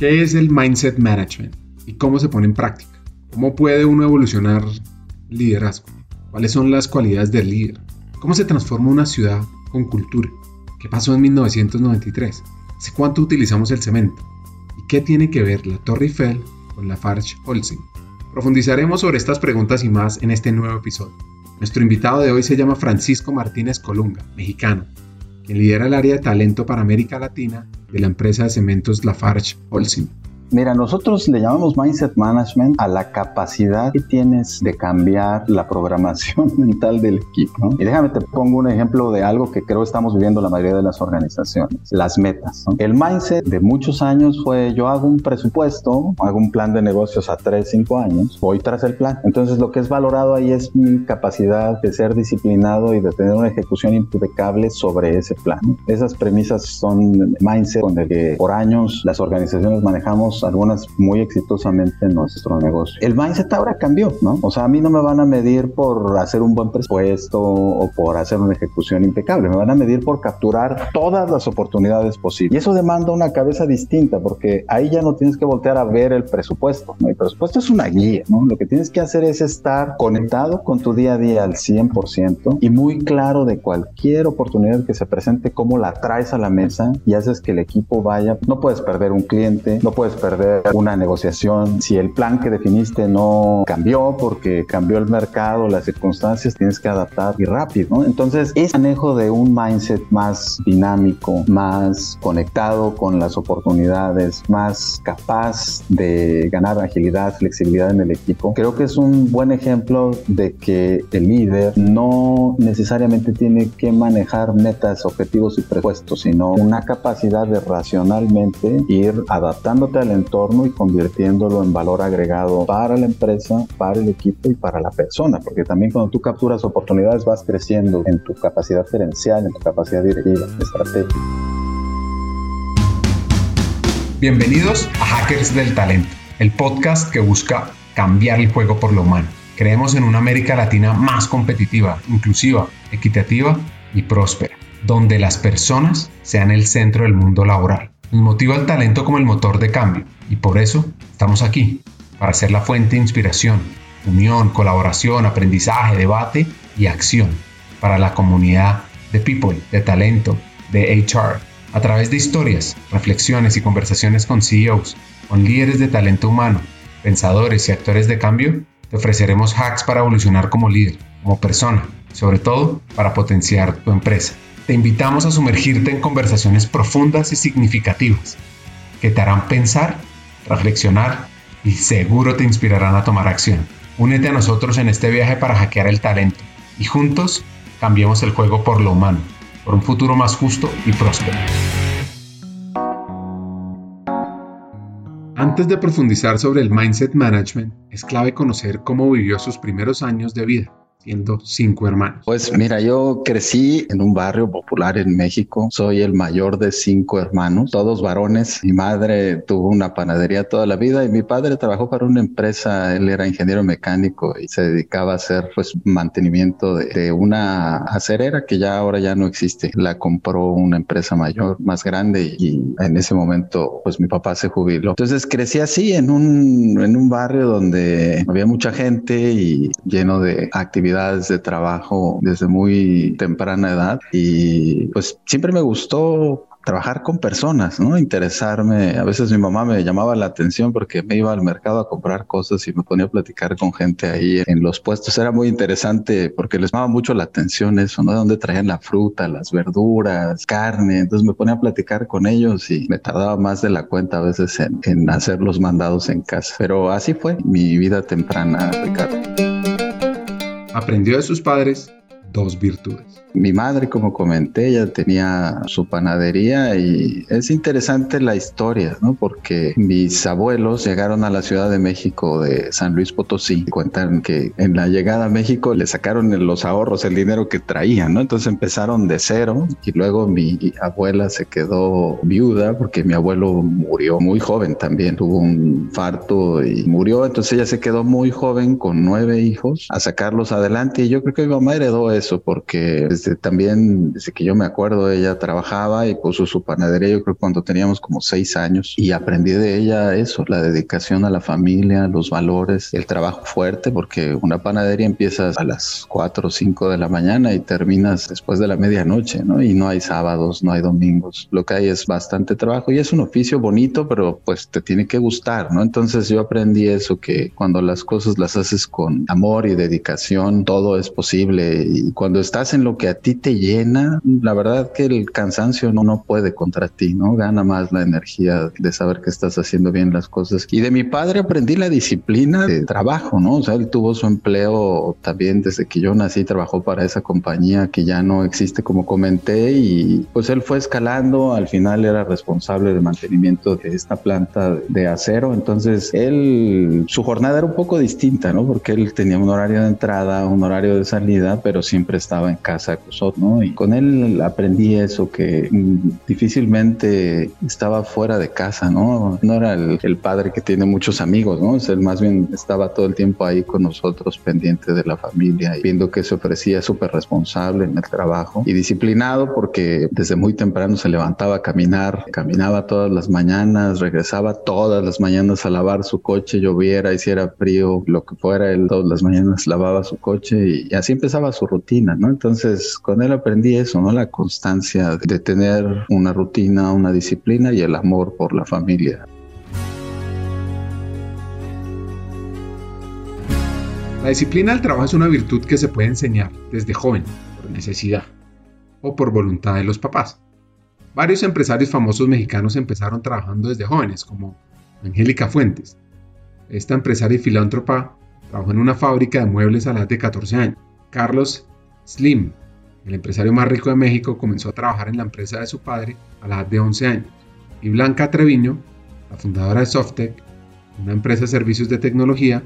¿Qué es el Mindset Management y cómo se pone en práctica? ¿Cómo puede uno evolucionar liderazgo? ¿Cuáles son las cualidades del líder? ¿Cómo se transforma una ciudad con cultura? ¿Qué pasó en 1993? ¿Hace cuánto utilizamos el cemento? ¿Y qué tiene que ver la Torre Eiffel con la Farge Holcim? Profundizaremos sobre estas preguntas y más en este nuevo episodio. Nuestro invitado de hoy se llama Francisco Martínez Colunga, mexicano, quien lidera el área de talento para América Latina de la empresa de cementos Lafarge Holcim. Mira, nosotros le llamamos Mindset Management a la capacidad que tienes de cambiar la programación mental del equipo. Y déjame te pongo un ejemplo de algo que creo estamos viviendo la mayoría de las organizaciones, las metas. El mindset de muchos años fue yo hago un presupuesto, hago un plan de negocios a 3, 5 años, voy tras el plan. Entonces lo que es valorado ahí es mi capacidad de ser disciplinado y de tener una ejecución impecable sobre ese plan. Esas premisas son mindset con el que por años las organizaciones manejamos algunas muy exitosamente en nuestro negocio. El mindset ahora cambió, ¿no? O sea, a mí no me van a medir por hacer un buen presupuesto o por hacer una ejecución impecable, me van a medir por capturar todas las oportunidades posibles. Y eso demanda una cabeza distinta porque ahí ya no tienes que voltear a ver el presupuesto. ¿no? El presupuesto es una guía, ¿no? Lo que tienes que hacer es estar conectado con tu día a día al 100% y muy claro de cualquier oportunidad que se presente, cómo la traes a la mesa y haces que el equipo vaya. No puedes perder un cliente, no puedes perder perder una negociación. Si el plan que definiste no cambió porque cambió el mercado, las circunstancias, tienes que adaptar y rápido. ¿no? Entonces, es manejo de un mindset más dinámico, más conectado con las oportunidades, más capaz de ganar agilidad, flexibilidad en el equipo. Creo que es un buen ejemplo de que el líder no necesariamente tiene que manejar metas, objetivos y presupuestos, sino una capacidad de racionalmente ir adaptándote al entorno y convirtiéndolo en valor agregado para la empresa, para el equipo y para la persona, porque también cuando tú capturas oportunidades vas creciendo en tu capacidad gerencial, en tu capacidad directiva, estratégica. Bienvenidos a Hackers del Talento, el podcast que busca cambiar el juego por lo humano. Creemos en una América Latina más competitiva, inclusiva, equitativa y próspera, donde las personas sean el centro del mundo laboral nos motiva el talento como el motor de cambio y por eso estamos aquí, para ser la fuente de inspiración, unión, colaboración, aprendizaje, debate y acción para la comunidad de people, de talento, de HR, a través de historias, reflexiones y conversaciones con CEOs, con líderes de talento humano, pensadores y actores de cambio, te ofreceremos hacks para evolucionar como líder, como persona, sobre todo para potenciar tu empresa te invitamos a sumergirte en conversaciones profundas y significativas que te harán pensar, reflexionar y seguro te inspirarán a tomar acción. Únete a nosotros en este viaje para hackear el talento y juntos cambiemos el juego por lo humano, por un futuro más justo y próspero. Antes de profundizar sobre el mindset management, es clave conocer cómo vivió sus primeros años de vida siendo cinco hermanos? Pues mira, yo crecí en un barrio popular en México. Soy el mayor de cinco hermanos, todos varones. Mi madre tuvo una panadería toda la vida y mi padre trabajó para una empresa. Él era ingeniero mecánico y se dedicaba a hacer pues mantenimiento de, una acerera que ya ahora ya no existe. La compró una empresa mayor, más grande y en ese momento pues mi papá se jubiló. Entonces crecí así en un, en un barrio donde había mucha gente y lleno de actividades de trabajo desde muy temprana edad y pues siempre me gustó trabajar con personas, ¿no? Interesarme. A veces mi mamá me llamaba la atención porque me iba al mercado a comprar cosas y me ponía a platicar con gente ahí en los puestos. Era muy interesante porque les llamaba mucho la atención eso, ¿no? De dónde traían la fruta, las verduras, carne. Entonces me ponía a platicar con ellos y me tardaba más de la cuenta a veces en, en hacer los mandados en casa. Pero así fue mi vida temprana, Ricardo. Aprendió de sus padres dos virtudes. Mi madre, como comenté, ella tenía su panadería y es interesante la historia, ¿no? Porque mis abuelos llegaron a la Ciudad de México de San Luis Potosí. Cuentan que en la llegada a México le sacaron los ahorros, el dinero que traían, ¿no? Entonces empezaron de cero y luego mi abuela se quedó viuda porque mi abuelo murió muy joven también. Tuvo un infarto y murió. Entonces ella se quedó muy joven con nueve hijos a sacarlos adelante y yo creo que mi mamá heredó eso, porque desde también, desde que yo me acuerdo, ella trabajaba y puso su panadería, yo creo cuando teníamos como seis años, y aprendí de ella eso, la dedicación a la familia, los valores, el trabajo fuerte, porque una panadería empieza a las cuatro o cinco de la mañana y terminas después de la medianoche, ¿no? Y no hay sábados, no hay domingos, lo que hay es bastante trabajo y es un oficio bonito, pero pues te tiene que gustar, ¿no? Entonces yo aprendí eso, que cuando las cosas las haces con amor y dedicación, todo es posible y cuando estás en lo que a ti te llena, la verdad que el cansancio no, no puede contra ti, ¿no? Gana más la energía de saber que estás haciendo bien las cosas. Y de mi padre aprendí la disciplina de trabajo, ¿no? O sea, él tuvo su empleo también desde que yo nací, trabajó para esa compañía que ya no existe como comenté y pues él fue escalando, al final era responsable de mantenimiento de esta planta de acero, entonces él, su jornada era un poco distinta, ¿no? Porque él tenía un horario de entrada, un horario de salida, pero siempre estaba en casa ¿no? Y con él aprendí eso, que difícilmente estaba fuera de casa, ¿no? No era el, padre que tiene muchos amigos, ¿no? él más bien estaba todo el tiempo ahí con nosotros, pendiente de la familia, y viendo que se ofrecía súper responsable en el trabajo y disciplinado porque desde muy temprano se levantaba a caminar, caminaba todas las mañanas, regresaba todas las mañanas a lavar su coche, lloviera, hiciera frío, lo que fuera, él todas las mañanas lavaba su coche y así empezaba su rutina, ¿no? Entonces con él aprendí eso, ¿no? La constancia de tener una rutina, una disciplina y el amor por la familia. La disciplina del trabajo es una virtud que se puede enseñar desde joven, por necesidad o por voluntad de los papás. Varios empresarios famosos mexicanos empezaron trabajando desde jóvenes, como Angélica Fuentes. Esta empresaria y filántropa trabajó en una fábrica de muebles a la edad de 14 años. Carlos Slim, el empresario más rico de México, comenzó a trabajar en la empresa de su padre a la edad de 11 años. Y Blanca Treviño, la fundadora de Softec, una empresa de servicios de tecnología,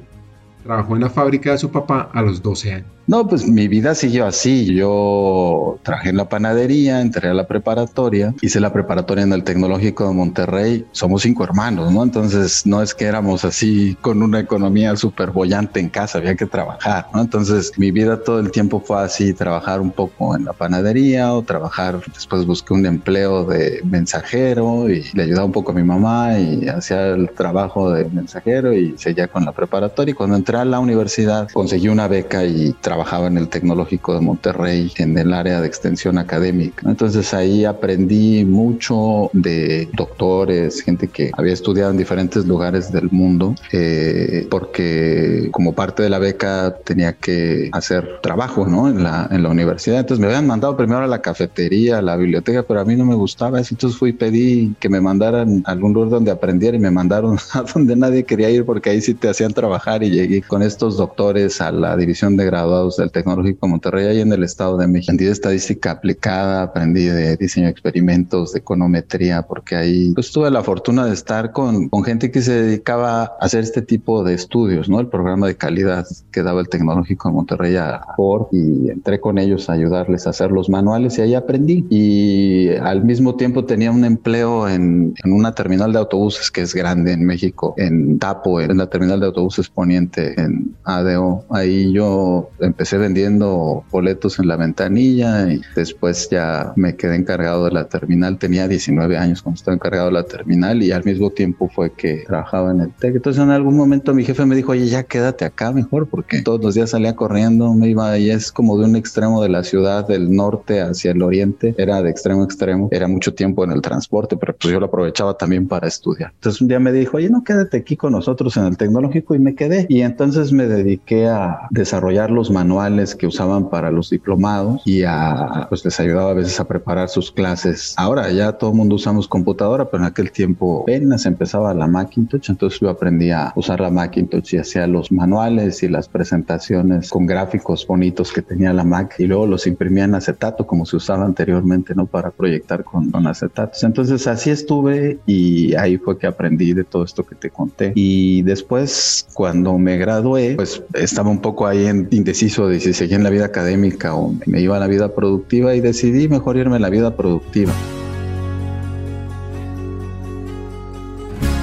trabajó en la fábrica de su papá a los 12 años. No, pues mi vida siguió así. Yo trabajé en la panadería, entré a la preparatoria, hice la preparatoria en el Tecnológico de Monterrey. Somos cinco hermanos, ¿no? Entonces no es que éramos así con una economía súper bollante en casa, había que trabajar, ¿no? Entonces mi vida todo el tiempo fue así, trabajar un poco en la panadería o trabajar, después busqué un empleo de mensajero y le ayudaba un poco a mi mamá y hacía el trabajo de mensajero y seguía con la preparatoria. Y cuando entré a la universidad conseguí una beca y trabajaba en el Tecnológico de Monterrey en el área de extensión académica. Entonces ahí aprendí mucho de doctores, gente que había estudiado en diferentes lugares del mundo, eh, porque como parte de la beca tenía que hacer trabajo ¿no? en, la, en la universidad. Entonces me habían mandado primero a la cafetería, a la biblioteca, pero a mí no me gustaba eso. Entonces fui y pedí que me mandaran a algún lugar donde aprendiera y me mandaron a donde nadie quería ir porque ahí sí te hacían trabajar y llegué con estos doctores a la división de graduados del Tecnológico Monterrey, ahí en el Estado de México. Aprendí de estadística aplicada, aprendí de diseño de experimentos, de econometría, porque ahí pues, tuve la fortuna de estar con, con gente que se dedicaba a hacer este tipo de estudios, ¿no? El programa de calidad que daba el Tecnológico de Monterrey a Ford y entré con ellos a ayudarles a hacer los manuales y ahí aprendí. Y al mismo tiempo tenía un empleo en, en una terminal de autobuses que es grande en México, en Tapo, en la terminal de autobuses poniente en ADO. Ahí yo empecé vendiendo boletos en la ventanilla y después ya me quedé encargado de la terminal. Tenía 19 años cuando estaba encargado de la terminal y al mismo tiempo fue que trabajaba en el TEC. Entonces en algún momento mi jefe me dijo, oye, ya quédate acá mejor porque todos los días salía corriendo, me iba y es como de un extremo de la ciudad del norte hacia el oriente, era de extremo a extremo, era mucho tiempo en el transporte, pero pues yo lo aprovechaba también para estudiar. Entonces un día me dijo, oye, no quédate aquí con nosotros en el tecnológico y me quedé. Y entonces me dediqué a desarrollar los manuales que usaban para los diplomados y a, pues les ayudaba a veces a preparar sus clases. Ahora ya todo el mundo usamos computadora, pero en aquel tiempo apenas empezaba la Macintosh, entonces yo aprendí a usar la Macintosh y hacía los manuales y las presentaciones con gráficos bonitos que tenía la Mac y luego los imprimía en acetato como se usaba anteriormente, ¿no? Para proyectar con, con acetatos. Entonces así estuve y ahí fue que aprendí de todo esto que te conté. Y después cuando me gradué, pues estaba un poco ahí en indeciso de si seguía en la vida académica o me iba a la vida productiva y decidí mejor irme a la vida productiva.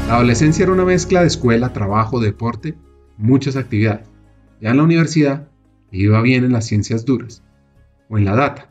La adolescencia era una mezcla de escuela, trabajo, deporte, muchas actividades. Ya en la universidad iba bien en las ciencias duras. o en la data.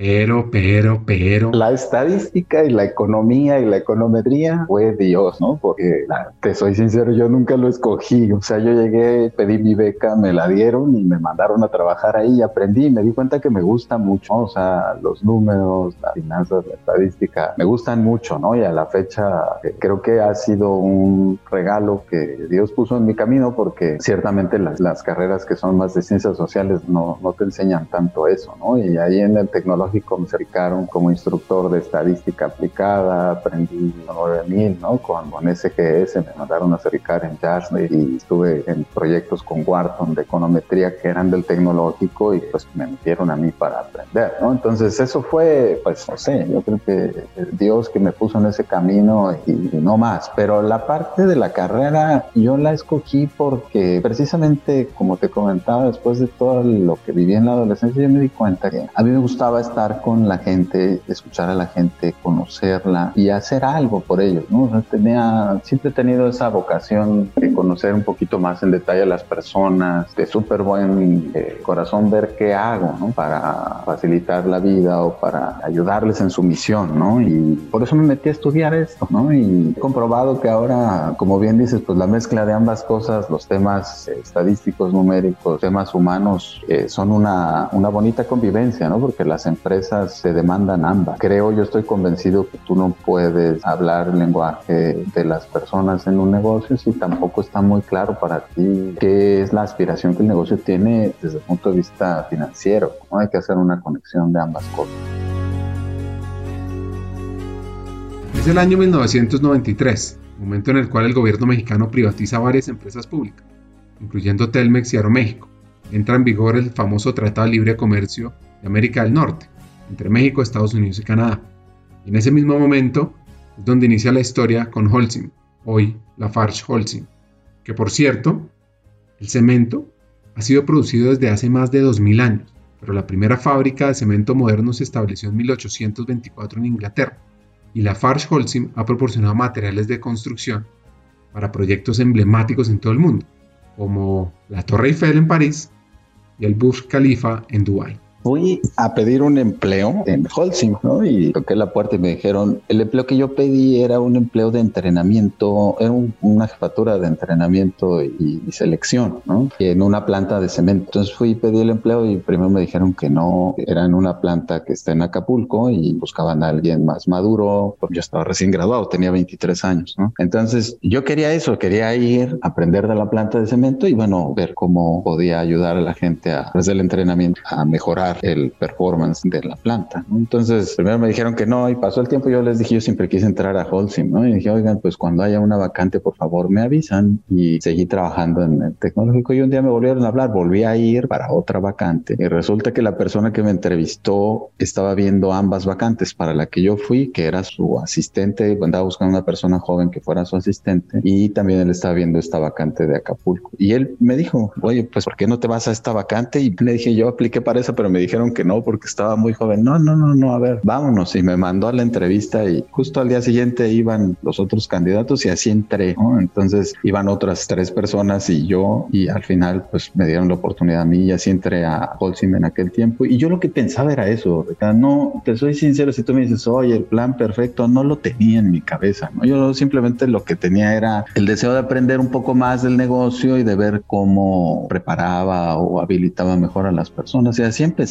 Pero, pero, pero. La estadística y la economía y la econometría fue Dios, ¿no? Porque te soy sincero, yo nunca lo escogí. O sea, yo llegué, pedí mi beca, me la dieron y me mandaron a trabajar ahí y aprendí y me di cuenta que me gusta mucho. O sea, los números, las finanzas, la estadística, me gustan mucho, ¿no? Y a la fecha eh, creo que ha sido un regalo que Dios puso en mi camino porque ciertamente las, carreras que son más de ciencias sociales no, no te enseñan tanto eso, ¿no? Y ahí en el tecnológico me cercaron como instructor de estadística aplicada, aprendí 9000, ¿no? Con, con SGS me mandaron a certificar en Jasmine y estuve en proyectos con Wharton de econometría que eran del tecnológico y pues me metieron a mí para aprender, ¿no? Entonces eso fue, pues no sé, yo creo que Dios que me puso en ese camino y, y no más, pero la parte de la carrera yo la escogí porque precisamente como te comentaba después de todo lo que viví en la adolescencia yo me di cuenta que a mí me gustaba estar con la gente, escuchar a la gente, conocerla y hacer algo por ellos, ¿no? tenía, siempre he tenido esa vocación de conocer un poquito más en detalle a las personas, de súper buen eh, corazón ver qué hago, ¿no? Para facilitar la vida o para ayudarles en su misión, ¿no? Y por eso me metí a estudiar esto, ¿no? Y he comprobado que ahora, como bien dices, pues la mezcla de ambas cosas, los temas estadísticos, numéricos, temas humanos, eh, son una, una bonita convivencia, ¿no? Porque las empresas se demandan ambas. Creo, yo estoy convencido que tú no puedes hablar el lenguaje de las personas en un negocio si tampoco está muy claro para ti qué es la aspiración que el negocio tiene desde el punto de vista financiero. ¿no? Hay que hacer una conexión de ambas cosas. Es el año 1993, momento en el cual el gobierno mexicano privatiza varias empresas públicas, incluyendo Telmex y Aeroméxico. Entra en vigor el famoso Tratado de Libre Comercio de América del Norte, entre México, Estados Unidos y Canadá. Y en ese mismo momento es donde inicia la historia con Holcim, hoy la Farge Holcim, que por cierto, el cemento ha sido producido desde hace más de 2000 años, pero la primera fábrica de cemento moderno se estableció en 1824 en Inglaterra, y la Farge Holcim ha proporcionado materiales de construcción para proyectos emblemáticos en todo el mundo, como la Torre Eiffel en París y el Burj Khalifa en Dubái fui a pedir un empleo en Holcim, ¿no? Y toqué la puerta y me dijeron, el empleo que yo pedí era un empleo de entrenamiento, era una jefatura de entrenamiento y, selección, ¿no? en una planta de cemento. Entonces fui y pedí el empleo y primero me dijeron que no, era en una planta que está en Acapulco y buscaban a alguien más maduro. Yo estaba recién graduado, tenía 23 años, ¿no? Entonces yo quería eso, quería ir, aprender de la planta de cemento y bueno, ver cómo podía ayudar a la gente a, través del entrenamiento a mejorar el performance de la planta. Entonces, primero me dijeron que no y pasó el tiempo. Yo les dije, yo siempre quise entrar a Holcim, ¿no? Y dije, oigan, pues cuando haya una vacante, por favor, me avisan. Y seguí trabajando en el tecnológico y un día me volvieron a hablar, volví a ir para otra vacante. Y resulta que la persona que me entrevistó estaba viendo ambas vacantes. Para la que yo fui, que era su asistente, andaba buscando una persona joven que fuera su asistente y también él estaba viendo esta vacante de Acapulco. Y él me dijo, oye, pues ¿por qué no te vas a esta vacante? Y le dije, yo apliqué para esa, pero me dijeron que no porque estaba muy joven. No, no, no, no, a ver, vámonos. Y me mandó a la entrevista y justo al día siguiente iban los otros candidatos y así entré. Entonces iban otras tres personas y yo y al final pues me dieron la oportunidad a mí y así entré a Holcim en aquel tiempo. Y yo lo que pensaba era eso, no, te soy sincero, si tú me dices, oye, el plan perfecto, no lo tenía en mi cabeza. ¿no? Yo simplemente lo que tenía era el deseo de aprender un poco más del negocio y de ver cómo preparaba o habilitaba mejor a las personas. Y así empecé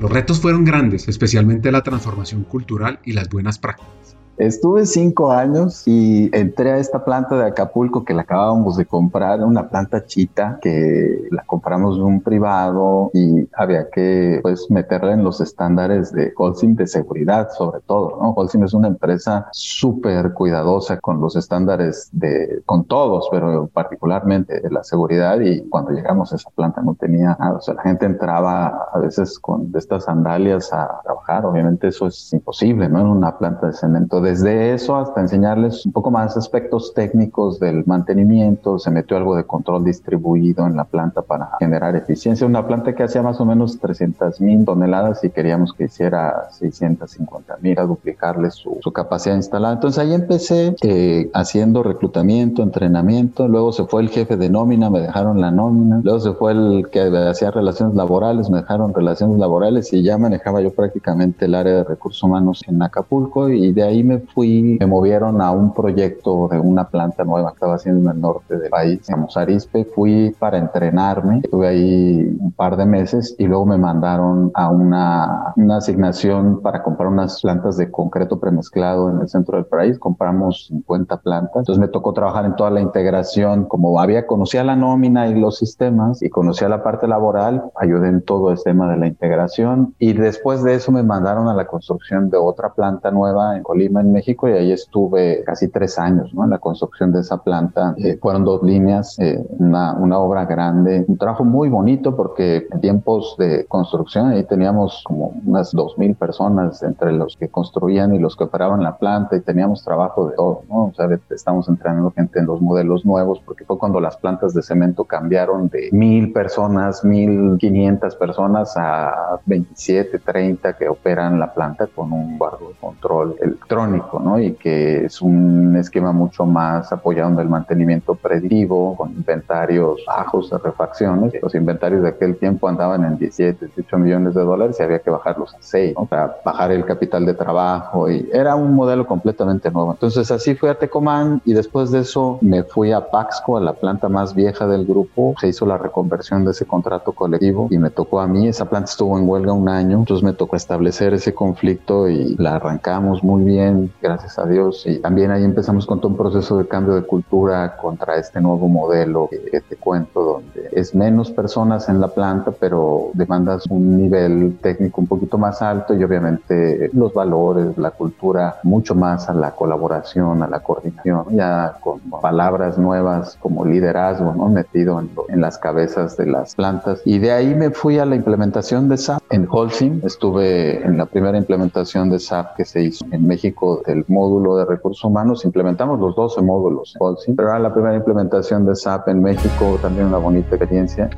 los retos fueron grandes, especialmente la transformación cultural y las buenas prácticas. Estuve cinco años y entré a esta planta de Acapulco que la acabábamos de comprar, una planta chita que la compramos de un privado y había que pues meterla en los estándares de Holcim de seguridad sobre todo, ¿no? Holcim es una empresa súper cuidadosa con los estándares de, con todos, pero particularmente de la seguridad y cuando llegamos a esa planta no tenía nada, o sea, la gente entraba a veces con estas sandalias a trabajar, obviamente eso es imposible, ¿no? En una planta de cemento desde eso hasta enseñarles un poco más aspectos técnicos del mantenimiento, se metió algo de control distribuido en la planta para generar eficiencia. Una planta que hacía más o menos 300 mil toneladas y queríamos que hiciera 650 mil, a duplicarle su, capacidad instalada. Entonces ahí empecé eh, haciendo reclutamiento, entrenamiento, luego se fue el jefe de nómina, me dejaron la nómina, luego se fue el que hacía relaciones laborales, me dejaron relaciones laborales y ya manejaba yo prácticamente el área de recursos humanos en Acapulco y de ahí me fui, me movieron a un proyecto de una planta nueva que estaba haciendo en el norte del país, en Arispe, fui para entrenarme, estuve ahí un par de meses y luego me mandaron a una, una asignación para comprar unas plantas de concreto premezclado en el centro del país, compramos 50 plantas, entonces me tocó trabajar en toda la integración, como había conocía la nómina y los sistemas y conocía la parte laboral, ayudé en todo el tema de la integración. Y después de eso me mandaron a la construcción de otra planta nueva en Colima, México y ahí estuve casi tres años en la construcción de esa planta. Eh, fueron dos líneas, eh, una, obra grande, un trabajo muy bonito porque en tiempos de construcción ahí teníamos como unas dos mil personas entre los que construían y los que operaban la planta y teníamos trabajo de todo, ¿no? O sea, estamos entrenando gente en los modelos nuevos porque fue cuando las plantas de cemento cambiaron de mil personas, mil quinientas personas a 27, 30 que operan la planta con un guardo de control electrónico, ¿no? Y que es un esquema mucho más apoyado en el mantenimiento predictivo, con inventarios bajos de refacciones. Los inventarios de aquel tiempo andaban en 17, 18 millones de dólares y había que bajarlos a 6, ¿no? Para bajar el capital de trabajo y era un modelo completamente nuevo. Entonces así fui a Tecomán y después de eso me fui a Paxco, a la planta más vieja del grupo. Se hizo la reconversión de ese contrato colectivo y me tocó a mí. Esa planta estuvo en huelga un año, entonces me tocó establecer ese conflicto y la arrancamos muy bien, gracias a Dios. Y también ahí empezamos con todo un proceso de cambio de cultura contra este nuevo modelo que te cuento, donde es menos personas en la planta, pero demandas un nivel técnico un poquito más alto y obviamente los valores, la cultura, mucho más a la colaboración, a la coordinación, ya con palabras nuevas como liderazgo, ¿no? Metido en, en las cabezas de las plantas. Y de ahí me fui a la implementación de SAP en Holcim. Estuve en la primera implementación de SAP que se hizo en México del módulo de recursos humanos. Implementamos los 12 módulos pero era la primera implementación de SAP en México, también una bonita experiencia.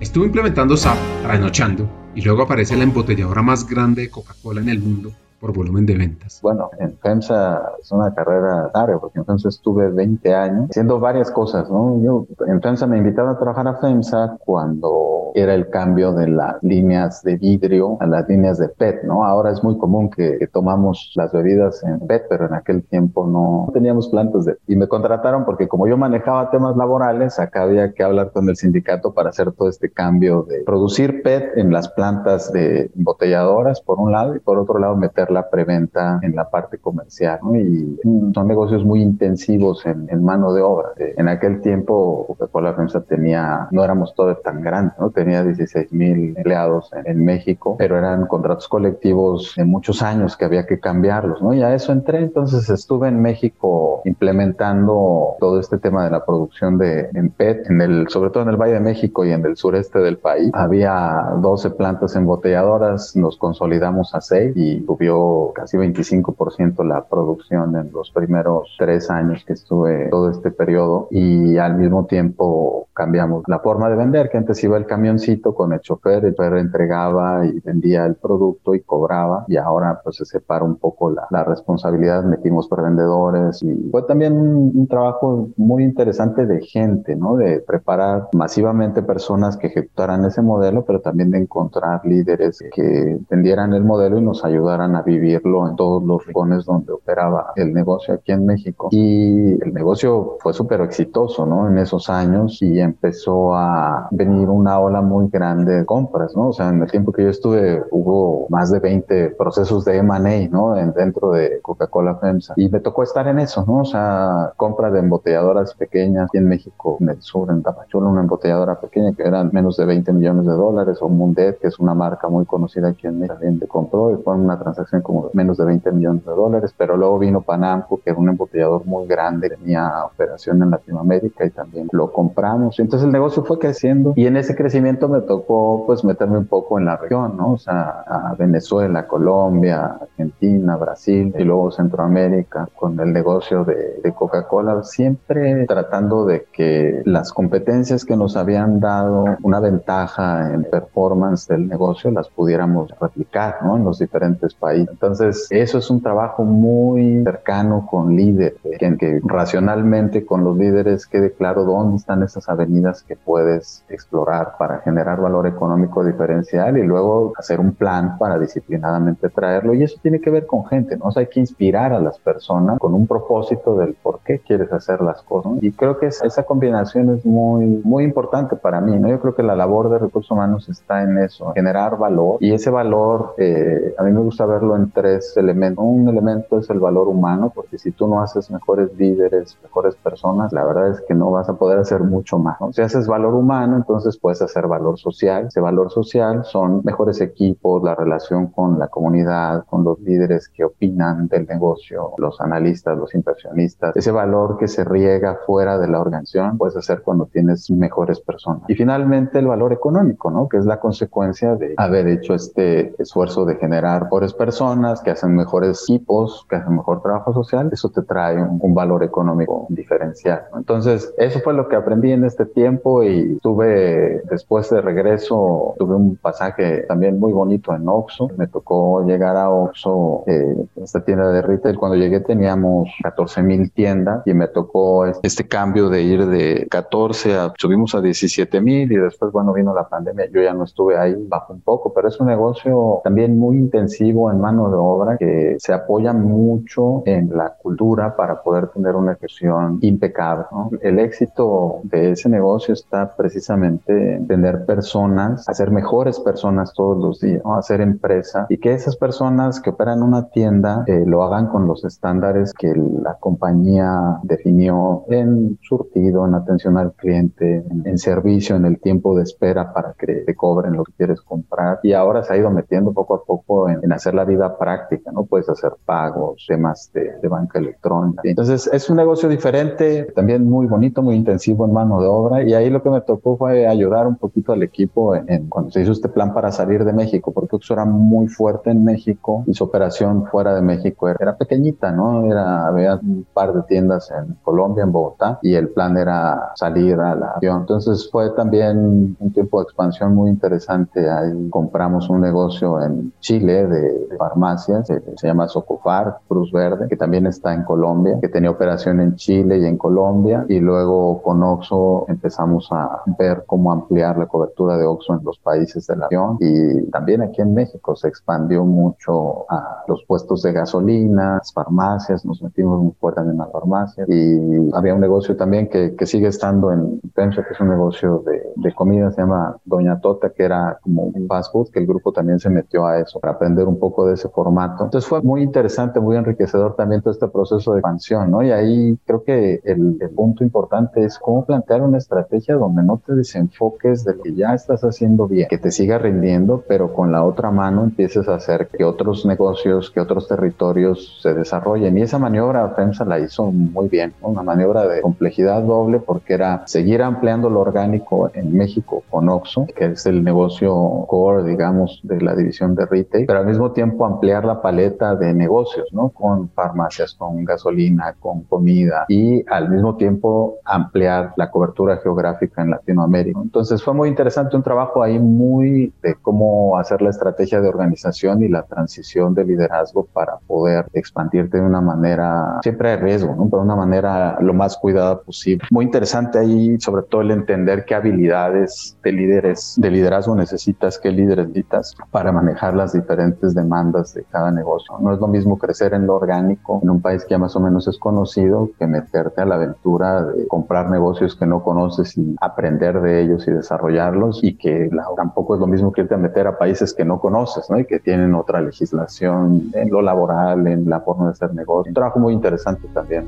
Estuve implementando SAP trasnochando y luego aparece la embotelladora más grande de Coca-Cola en el mundo por volumen de ventas? Bueno, en FEMSA es una carrera larga, porque en FEMSA estuve 20 años haciendo varias cosas, ¿no? Yo en FEMSA me invitaron a trabajar a FEMSA cuando era el cambio de las líneas de vidrio a las líneas de PET, ¿no? Ahora es muy común que, tomamos las bebidas en PET, pero en aquel tiempo no teníamos plantas de... Y me contrataron porque como yo manejaba temas laborales, acá había que hablar con el sindicato para hacer todo este cambio de producir PET en las plantas de embotelladoras, por un lado, y por otro lado meter la preventa en la parte comercial, ¿no? Y son negocios muy intensivos en, mano de obra. Eh, en aquel tiempo, Coca-Cola FEMSA tenía, no éramos todos tan grandes, ¿no? Tenía 16 mil empleados en, México, pero eran contratos colectivos de muchos años que había que cambiarlos, ¿no? Y a eso entré, entonces estuve en México implementando todo este tema de la producción de en PET, en el, sobre todo en el Valle de México y en el sureste del país. Había 12 plantas embotelladoras, nos consolidamos a 6 y subió casi 25% la producción en los primeros tres años que estuve todo este periodo y al mismo tiempo cambiamos la forma de vender, que antes iba el camioncito con el chofer, el chofer entregaba y vendía el producto y cobraba y ahora pues se separa un poco la, la responsabilidad, metimos por vendedores y fue también un, trabajo muy interesante de gente, ¿no? De preparar masivamente personas que ejecutaran ese modelo, pero también de encontrar líderes que entendieran el modelo y nos ayudaran a vivirlo en todos los rincones donde operaba el negocio aquí en México. Y el negocio fue súper exitoso, ¿no? En esos años y empezó a venir una ola muy grande de compras, ¿no? O sea, en el tiempo que yo estuve hubo más de 20 procesos de M&A, ¿no? dentro de Coca-Cola FEMSA. Y me tocó estar en eso, ¿no? O sea, compra de embotelladoras pequeñas aquí en México, en el sur, en Tapachula, una embotelladora pequeña que eran menos de 20 millones de dólares, o Mundet, que es una marca muy conocida aquí en México, también te compró y fue una transacción como menos de 20 millones de dólares, pero luego vino Panamco, que era un embotellador muy grande, tenía operación en Latinoamérica y también lo compramos. Entonces el negocio fue creciendo y en ese crecimiento me tocó pues meterme un poco en la región, ¿no? O sea, a Venezuela, Colombia, Argentina, Brasil y luego Centroamérica con el negocio de, de Coca-Cola, siempre tratando de que las competencias que nos habían dado una ventaja en performance del negocio las pudiéramos replicar, ¿no? En los diferentes países. Entonces, eso es un trabajo muy cercano con líderes, que, que racionalmente con los líderes quede claro dónde están esas avenidas que puedes explorar para generar valor económico diferencial y luego hacer un plan para disciplinadamente traerlo. Y eso tiene que ver con gente, ¿no? O sea, hay que inspirar a las personas con un propósito del por qué quieres hacer las cosas. Y creo que esa combinación es muy, muy importante para mí, ¿no? Yo creo que la labor de recursos humanos está en eso, generar valor. Y ese valor, eh, a mí me gusta verlo en tres elementos. Un elemento es el valor humano, porque si tú no haces mejores líderes, mejores personas, la verdad es que no vas a poder hacer mucho más. Si haces valor humano, entonces puedes hacer valor social. Ese valor social son mejores equipos, la relación con la comunidad, con los líderes que opinan del negocio, los analistas, los inversionistas. Ese valor que se riega fuera de la organización puedes hacer cuando tienes mejores personas. Y finalmente el valor económico, ¿no? Que es la consecuencia de haber hecho este esfuerzo de generar mejores personas, que hacen mejores equipos, que hacen mejor trabajo social. Eso te trae un, valor económico diferencial. Entonces, eso fue lo que aprendí en este tiempo y tuve, después de regreso, tuve un pasaje también muy bonito en Oxxo. Me tocó llegar a Oxxo, eh, esta tienda de retail. Cuando llegué teníamos 14 mil tiendas y me tocó este cambio de ir de 14 a, subimos a 17 mil y después, bueno, vino la pandemia. Yo ya no estuve ahí, bajo un poco, pero es un negocio también muy intensivo en mano de obra que se apoya mucho en la cultura para poder tener una gestión impecable. El éxito de ese negocio está precisamente en tener personas, hacer mejores personas todos los días, hacer empresa y que esas personas que operan una tienda eh, lo hagan con los estándares que la compañía definió en surtido, en atención al cliente, en, servicio, en el tiempo de espera para que te cobren lo que quieres comprar. Y ahora se ha ido metiendo poco a poco en, hacer la vida práctica, ¿no? Puedes hacer pagos, temas de, banca electrónica. Entonces es un negocio diferente, también muy bonito, muy intensivo en mano de obra. Y ahí lo que me tocó fue ayudar un poquito al equipo en, cuando se hizo este plan para salir de México, porque Oxxo era muy fuerte en México y su operación fuera de México era, pequeñita, ¿no? Era, había un par de tiendas en Colombia, en Bogotá, y el plan era salir a la avión. Entonces fue también un tiempo de expansión muy interesante. Ahí compramos un negocio en Chile de, farmacias, se, llama Socofar, Cruz Verde, que también está en Colombia, que tenía operación en Chile y en Colombia. Y luego con Oxo empezamos a ver cómo ampliar la cobertura de Oxo en los países de la región. Y también aquí en México se expandió mucho a los puestos de gasolina, farmacias, nos metimos muy fuerte en las farmacias. Y había un negocio también que, que sigue estando en Penso, que es un negocio de, de comida, se llama Doña Tota, que era como un fast food, que el grupo también se metió a eso para aprender un poco de ese formato. Entonces fue muy interesante, muy enriquecedor también todo este proceso de expansión, ¿no? Y ahí creo que el, punto importante es cómo plantear una estrategia donde no te desenfoques de lo que ya estás haciendo bien, que te siga rindiendo, pero con la otra mano empieces a hacer que otros negocios, que otros territorios se desarrollen. Y esa maniobra FEMSA la hizo muy bien, una maniobra de complejidad doble porque era seguir ampliando lo orgánico en México con Oxxo, que es el negocio core, digamos, de la división de retail, pero al mismo tiempo ampliar la paleta de negocios, ¿no? Con farmacias, con gasolina, con comida y al mismo tiempo ampliar la cobertura geográfica en Latinoamérica. Entonces fue muy interesante un trabajo ahí muy de cómo hacer la estrategia de organización y la transición de liderazgo para poder expandirte de una manera, siempre hay riesgo, ¿no? Pero de una manera lo más cuidada posible. Muy interesante ahí, sobre todo el entender qué habilidades de líderes, de liderazgo necesitas, qué líderes necesitas para manejar las diferentes demandas de cada negocio. No es lo mismo crecer en lo orgánico en un país que ya más o menos es conocido que meterte a la aventura de comprar negocios que no conoces y aprender de ellos y desarrollarlos y que tampoco es lo mismo que irte a meter a países que no conoces, ¿no? Y que tienen otra legislación en lo laboral, en la forma de hacer negocio. Un trabajo muy interesante también.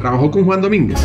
Trabajó con Juan Domínguez.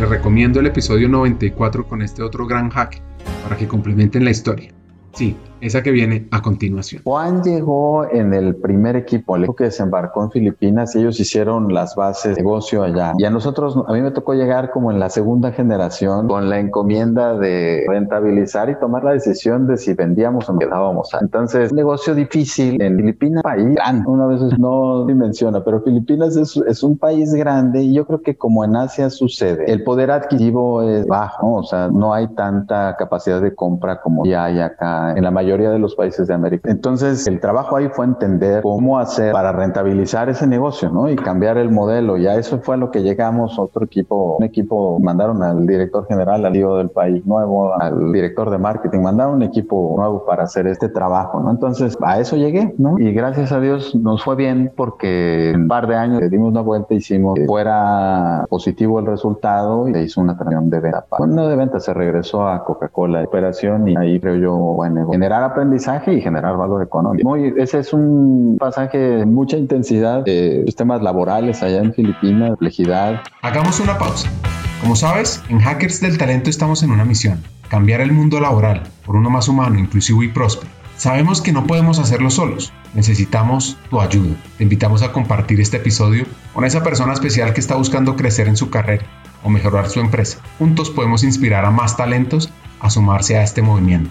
Les recomiendo el episodio 94 con este otro gran hack para que complementen la historia. Sí, esa que viene a continuación. Juan llegó en el primer equipo que desembarcó en Filipinas y ellos hicieron las bases de negocio allá. Y a nosotros, a mí me tocó llegar como en la segunda generación con la encomienda de rentabilizar y tomar la decisión de si vendíamos o quedábamos. Entonces, un negocio difícil en Filipinas, país grande. Una vez no dimensiona, pero Filipinas es, es un país grande y yo creo que como en Asia sucede, el poder adquisitivo es bajo, o sea, no hay tanta capacidad de compra como ya hay acá en la mayoría de los países de América. Entonces, el trabajo ahí fue entender cómo hacer para rentabilizar ese negocio, ¿no? Y cambiar el modelo. Ya eso fue a lo que llegamos, otro equipo, un equipo, mandaron al director general, al lío del país nuevo, al director de marketing, mandaron un equipo nuevo para hacer este trabajo, ¿no? Entonces, a eso llegué, ¿no? Y gracias a Dios nos fue bien porque en un par de años le dimos una vuelta, hicimos que fuera positivo el resultado y se hizo una transacción de venta. Bueno, no de venta, se regresó a Coca-Cola operación y ahí creo yo, bueno, generar aprendizaje y generar valor económico. Muy, ese es un pasaje de mucha intensidad de sistemas laborales allá en Filipinas, complejidad. Hagamos una pausa. Como sabes, en Hackers del Talento estamos en una misión, cambiar el mundo laboral por uno más humano, inclusivo y próspero. Sabemos que no podemos hacerlo solos, necesitamos tu ayuda. Te invitamos a compartir este episodio con esa persona especial que está buscando crecer en su carrera o mejorar su empresa. Juntos podemos inspirar a más talentos a sumarse a este movimiento.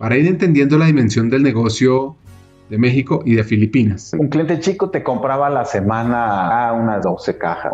Para ir entendiendo la dimensión del negocio de México y de Filipinas. Un cliente chico te compraba la semana a unas 12 cajas,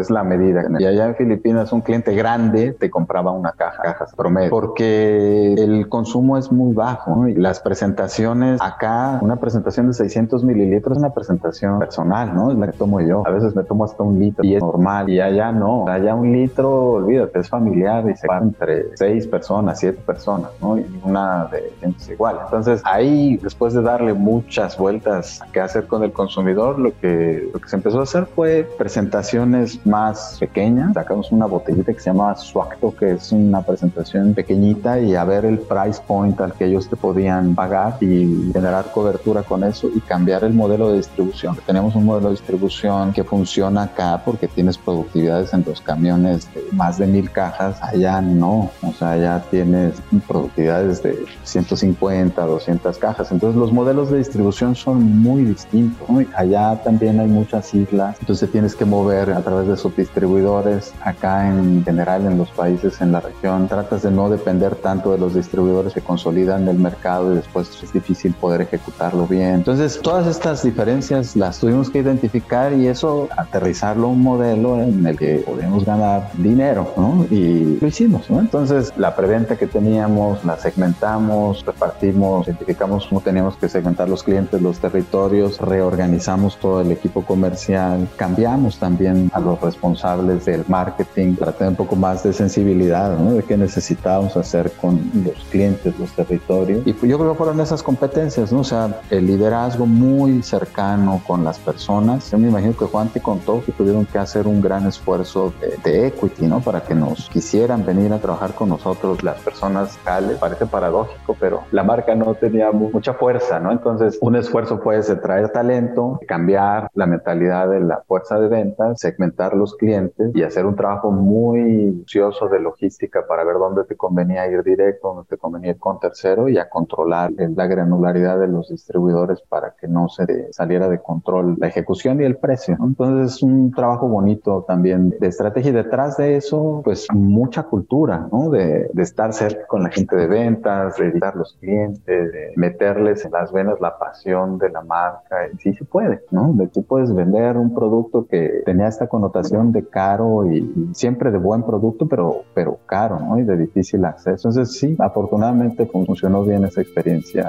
es la medida. Y allá en Filipinas un cliente grande te compraba una caja, cajas promedio, porque el consumo es muy bajo y las presentaciones acá, una presentación de 600 mililitros es una presentación personal, ¿no? Es la que tomo yo. A veces me tomo hasta un litro y es normal y allá no. Allá un litro, olvídate, es familiar y se va entre 6 personas, 7 personas, ¿no? Y una de gente igual. Entonces ahí, después de darle mucho muchas vueltas a qué hacer con el consumidor, lo que, lo que se empezó a hacer fue presentaciones más pequeñas. Sacamos una botellita que se llama Swacto, que es una presentación pequeñita y a ver el price point al que ellos te podían pagar y generar cobertura con eso y cambiar el modelo de distribución. Tenemos un modelo de distribución que funciona acá porque tienes productividades en los camiones de más de mil cajas. Allá no, o sea, allá tienes productividades de 150, 200 cajas. Entonces los modelos de distribución son muy distintos. Allá también hay muchas islas, entonces tienes que mover a través de sus distribuidores. Acá en general en los países en la región tratas de no depender tanto de los distribuidores que consolidan el mercado y después es difícil poder ejecutarlo bien. Entonces todas estas diferencias las tuvimos que identificar y eso aterrizarlo a un modelo en el que podemos ganar dinero ¿no? y lo hicimos. ¿no? Entonces la preventa que teníamos la segmentamos, repartimos, identificamos cómo teníamos que segmentar los clientes, los territorios, reorganizamos todo el equipo comercial, cambiamos también a los responsables del marketing para tener un poco más de sensibilidad ¿no? de qué necesitábamos hacer con los clientes, los territorios. Y yo creo que fueron esas competencias, ¿no? o sea, el liderazgo muy cercano con las personas. Yo me imagino que Juan te contó que tuvieron que hacer un gran esfuerzo de, equity, ¿no? Para que nos quisieran venir a trabajar con nosotros las personas tales. Parece paradójico, pero la marca no tenía mucha fuerza, ¿no? Entonces, entonces, un esfuerzo puede ser traer talento, cambiar la mentalidad de la fuerza de ventas, segmentar los clientes y hacer un trabajo muy minucioso de logística para ver dónde te convenía ir directo, dónde te convenía ir con tercero y a controlar la granularidad de los distribuidores para que no se saliera de control la ejecución y el precio. Entonces, es un trabajo bonito también de estrategia y detrás de eso, pues mucha cultura, ¿no? De, de estar cerca con la gente de ventas, de editar los clientes, de meterles en las venas la pasión de la marca sí se puede, ¿no? De tú puedes vender un producto que tenía esta connotación de caro y, siempre de buen producto, pero, pero caro, ¿no? Y de difícil acceso. Entonces sí, afortunadamente funcionó bien esa experiencia,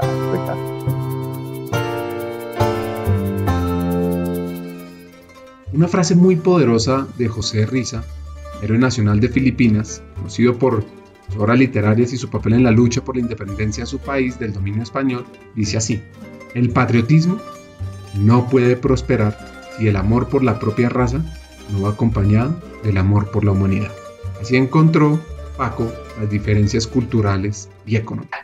Una frase muy poderosa de José Risa, héroe nacional de Filipinas, conocido por obras literarias y su papel en la lucha por la independencia de su país del dominio español, dice así, el patriotismo no puede prosperar si el amor por la propia raza no va acompañado del amor por la humanidad. Así encontró Paco las diferencias culturales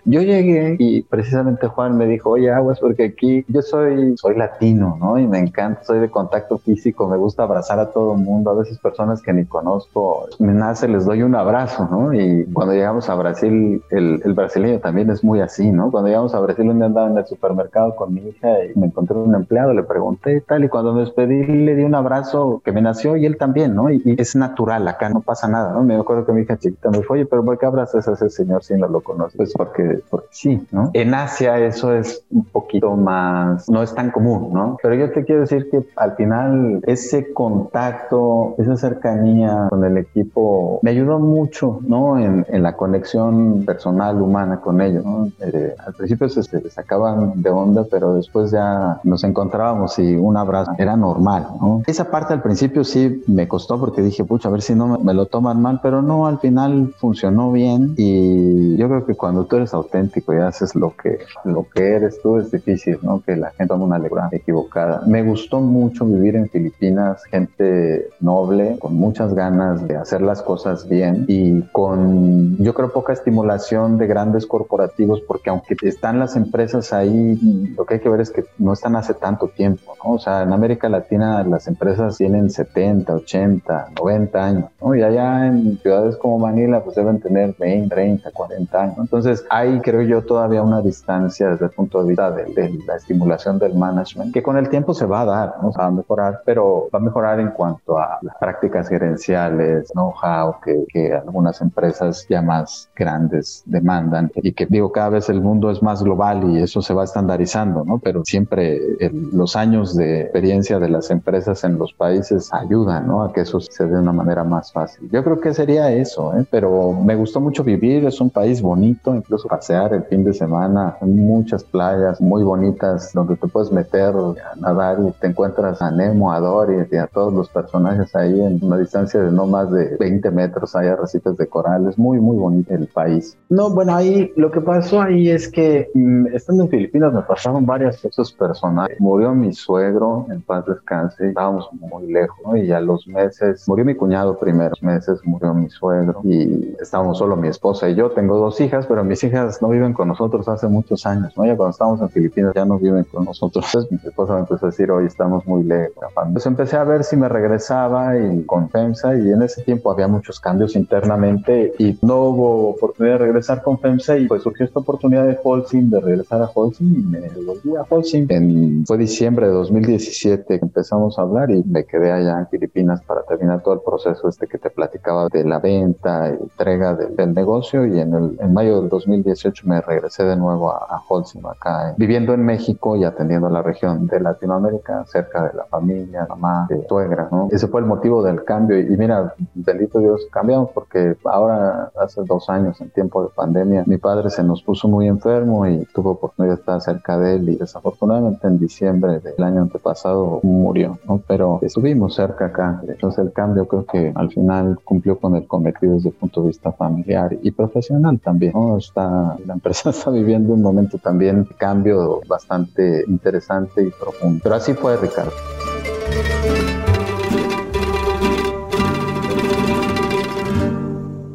Yo llegué y precisamente Juan me dijo, oye, aguas, porque aquí yo soy, soy latino, ¿no? Y me encanta, soy de contacto físico, me gusta abrazar a todo mundo, a veces personas que ni conozco, me nace, les doy un abrazo, ¿no? Y cuando llegamos a Brasil, el, brasileño también es muy así, ¿no? Cuando llegamos a Brasil, un día andaba en el supermercado con mi hija y me encontré un empleado, le pregunté y tal, y cuando me despedí le di un abrazo que me nació y él también, ¿no? Y, y es natural, acá no pasa nada, ¿no? Me acuerdo que mi hija chiquita me dijo, oye, pero ¿por qué abrazas a ese señor si no lo conoces? Pues porque, porque sí, ¿no? En Asia eso es un poquito más, no es tan común, ¿no? Pero yo te quiero decir que al final ese contacto, esa cercanía con el equipo me ayudó mucho, ¿no? En, en la conexión personal, humana con ellos, ¿no? Eh, al principio se, se, sacaban de onda, pero después ya nos encontrábamos y un abrazo era normal, ¿no? Esa parte al principio sí me costó porque dije, pucha, a ver si no me, me lo toman mal, pero no, al final funcionó bien y yo creo que cuando tú eres auténtico y haces lo que, lo que eres tú es difícil, ¿no? Que la gente tome una lectura equivocada. Me gustó mucho vivir en Filipinas, gente noble, con muchas ganas de hacer las cosas bien y con, yo creo, poca estimulación de grandes corporativos porque aunque están las empresas ahí, lo que hay que ver es que no están hace tanto tiempo, ¿no? O sea, en América Latina las empresas tienen 70, 80, 90 años, ¿no? Y allá en ciudades como Manila pues deben tener 20, 30, 40 años. Entonces hay, creo yo, todavía una distancia desde el punto de vista de, la estimulación del management, que con el tiempo se va a dar, ¿no? se va a mejorar, pero va a mejorar en cuanto a las prácticas gerenciales, know-how que algunas empresas ya más grandes demandan y que digo, cada vez el mundo es más global y eso se va estandarizando, ¿no? Pero siempre el, los años de experiencia de las empresas en los países ayudan, ¿no? A que eso se dé de una manera más fácil. Yo creo que sería eso, ¿eh? Pero me gustó mucho vivir, es un país bonito, incluso pasear el fin de semana, muchas playas muy bonitas donde te puedes meter a nadar y te encuentras a Nemo, a Dory y a todos los personajes ahí en una distancia de no más de 20 metros, hay arrecifes de coral, es muy muy bonito el país. No, bueno, ahí lo que pasó ahí es que mmm, estando en Filipinas me pasaron varias esos personajes. Murió mi suegro, en paz descanse, estábamos muy lejos, ¿no? Y a los meses, murió mi cuñado primero, meses murió mi suegro y estábamos solo mi esposa y yo. Tengo dos hijas, pero mis hijas no viven con nosotros hace muchos años, ¿no? Ya cuando estábamos en Filipinas ya no viven con nosotros. Entonces mi esposa me empezó a decir, hoy estamos muy lejos. Entonces empecé a ver si me regresaba y con FEMSA y en ese tiempo había muchos cambios internamente y no hubo oportunidad de regresar con FEMSA y pues surgió esta oportunidad de Holcim, de regresar a Holcim y me volví a Holcim. En, fue diciembre de 2017 que empezamos a hablar y me quedé allá en Filipinas para terminar todo el proceso este que te platicaba de la venta entrega del, del negocio y en, el, en mayo del 2018 me regresé de nuevo a, a Holcim acá, eh, viviendo en México y atendiendo la región de Latinoamérica, cerca de la familia, mamá, de suegra, ¿no? Ese fue el motivo del cambio y, y mira, bendito Dios, cambiamos porque ahora hace dos años en tiempo de pandemia mi padre se nos puso muy enfermo y tuve oportunidad de estar cerca de él y desafortunadamente en diciembre del año antepasado murió, ¿no? Pero estuvimos cerca acá, entonces el cambio creo que al final cumplió con el cometido desde el punto de vista familiar y profesional también, ¿no? Está, la empresa está viviendo un momento también de cambio bastante interesante y profundo. Pero así fue Ricardo.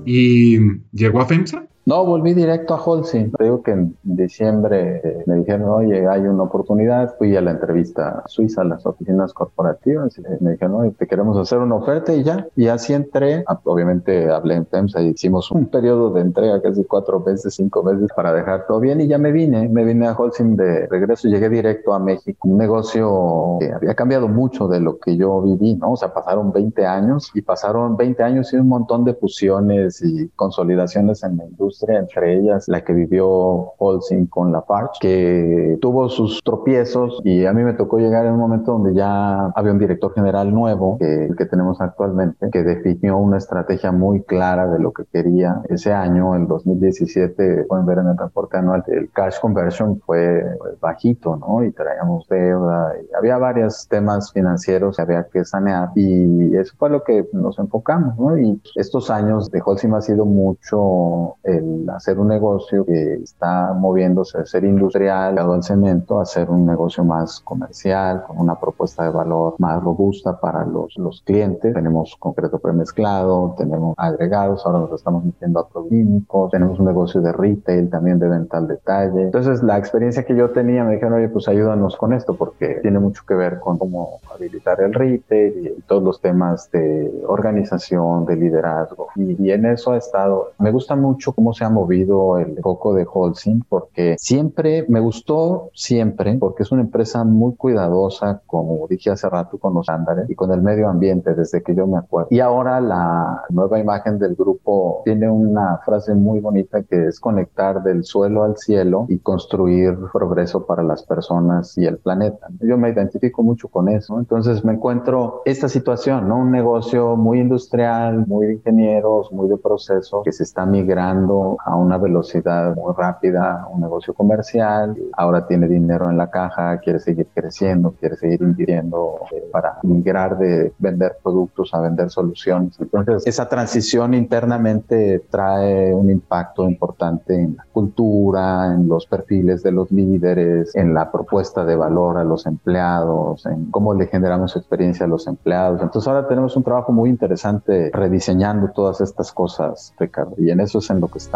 ¿Y llegó a FEMSA? No, volví directo a Holcim. Digo que en diciembre eh, me dijeron, oye, hay una oportunidad. Fui a la entrevista Suiza, a las oficinas corporativas, y me dijeron, oye, te queremos hacer una oferta y ya. Y así entré. Ah, obviamente hablé en FEMSA y hicimos un periodo de entrega casi cuatro veces, cinco veces para dejar todo bien y ya me vine. Me vine a Holcim de regreso. Llegué directo a México. Un negocio que había cambiado mucho de lo que yo viví, ¿no? O sea, pasaron 20 años y pasaron 20 años y un montón de fusiones y consolidaciones en la industria industria, entre ellas la que vivió Holcim con la Parch, que tuvo sus tropiezos y a mí me tocó llegar en un momento donde ya había un director general nuevo, que, el que tenemos actualmente, que definió una estrategia muy clara de lo que quería. Ese año, el 2017, pueden ver en el reporte anual, el cash conversion fue bajito, ¿no? Y traíamos deuda, y había varios temas financieros que había que sanear y eso fue lo que nos enfocamos, ¿no? Y estos años de Holcim ha sido mucho el hacer un negocio que está moviéndose de ser industrial, al cemento, a ser un negocio más comercial, con una propuesta de valor más robusta para los, los clientes. Tenemos concreto premezclado, tenemos agregados, ahora nos estamos metiendo a químicos, tenemos un negocio de retail, también de venta al detalle. Entonces, la experiencia que yo tenía me dijeron, oye, pues ayúdanos con esto, porque tiene mucho que ver con cómo habilitar el retail y todos los temas de organización, de liderazgo. Y, y en eso ha estado. Me gusta mucho cómo se ha movido el foco de Holcim, porque siempre me gustó, siempre, porque es una empresa muy cuidadosa, como dije hace rato, con los estándares y con el medio ambiente, desde que yo me acuerdo. Y ahora la nueva imagen del grupo tiene una frase muy bonita que es conectar del suelo al cielo y construir progreso para las personas y el planeta. Yo me identifico mucho con eso. Entonces me encuentro esta situación, ¿no? Un negocio muy industrial, muy de ingenieros, muy de proceso, que se está migrando a una velocidad muy rápida, un negocio comercial. Ahora tiene dinero en la caja, quiere seguir creciendo, quiere seguir invirtiendo eh, para migrar de vender productos a vender soluciones. Entonces, esa transición internamente trae un impacto importante en la cultura, en los perfiles de los líderes, en la propuesta de valor a los empleados, en cómo le generamos experiencia a los empleados. Entonces, ahora tenemos un trabajo muy interesante rediseñando todas estas cosas, Ricardo, y en eso es en lo que estamos.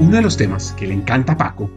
Uno de los temas que le encanta a Paco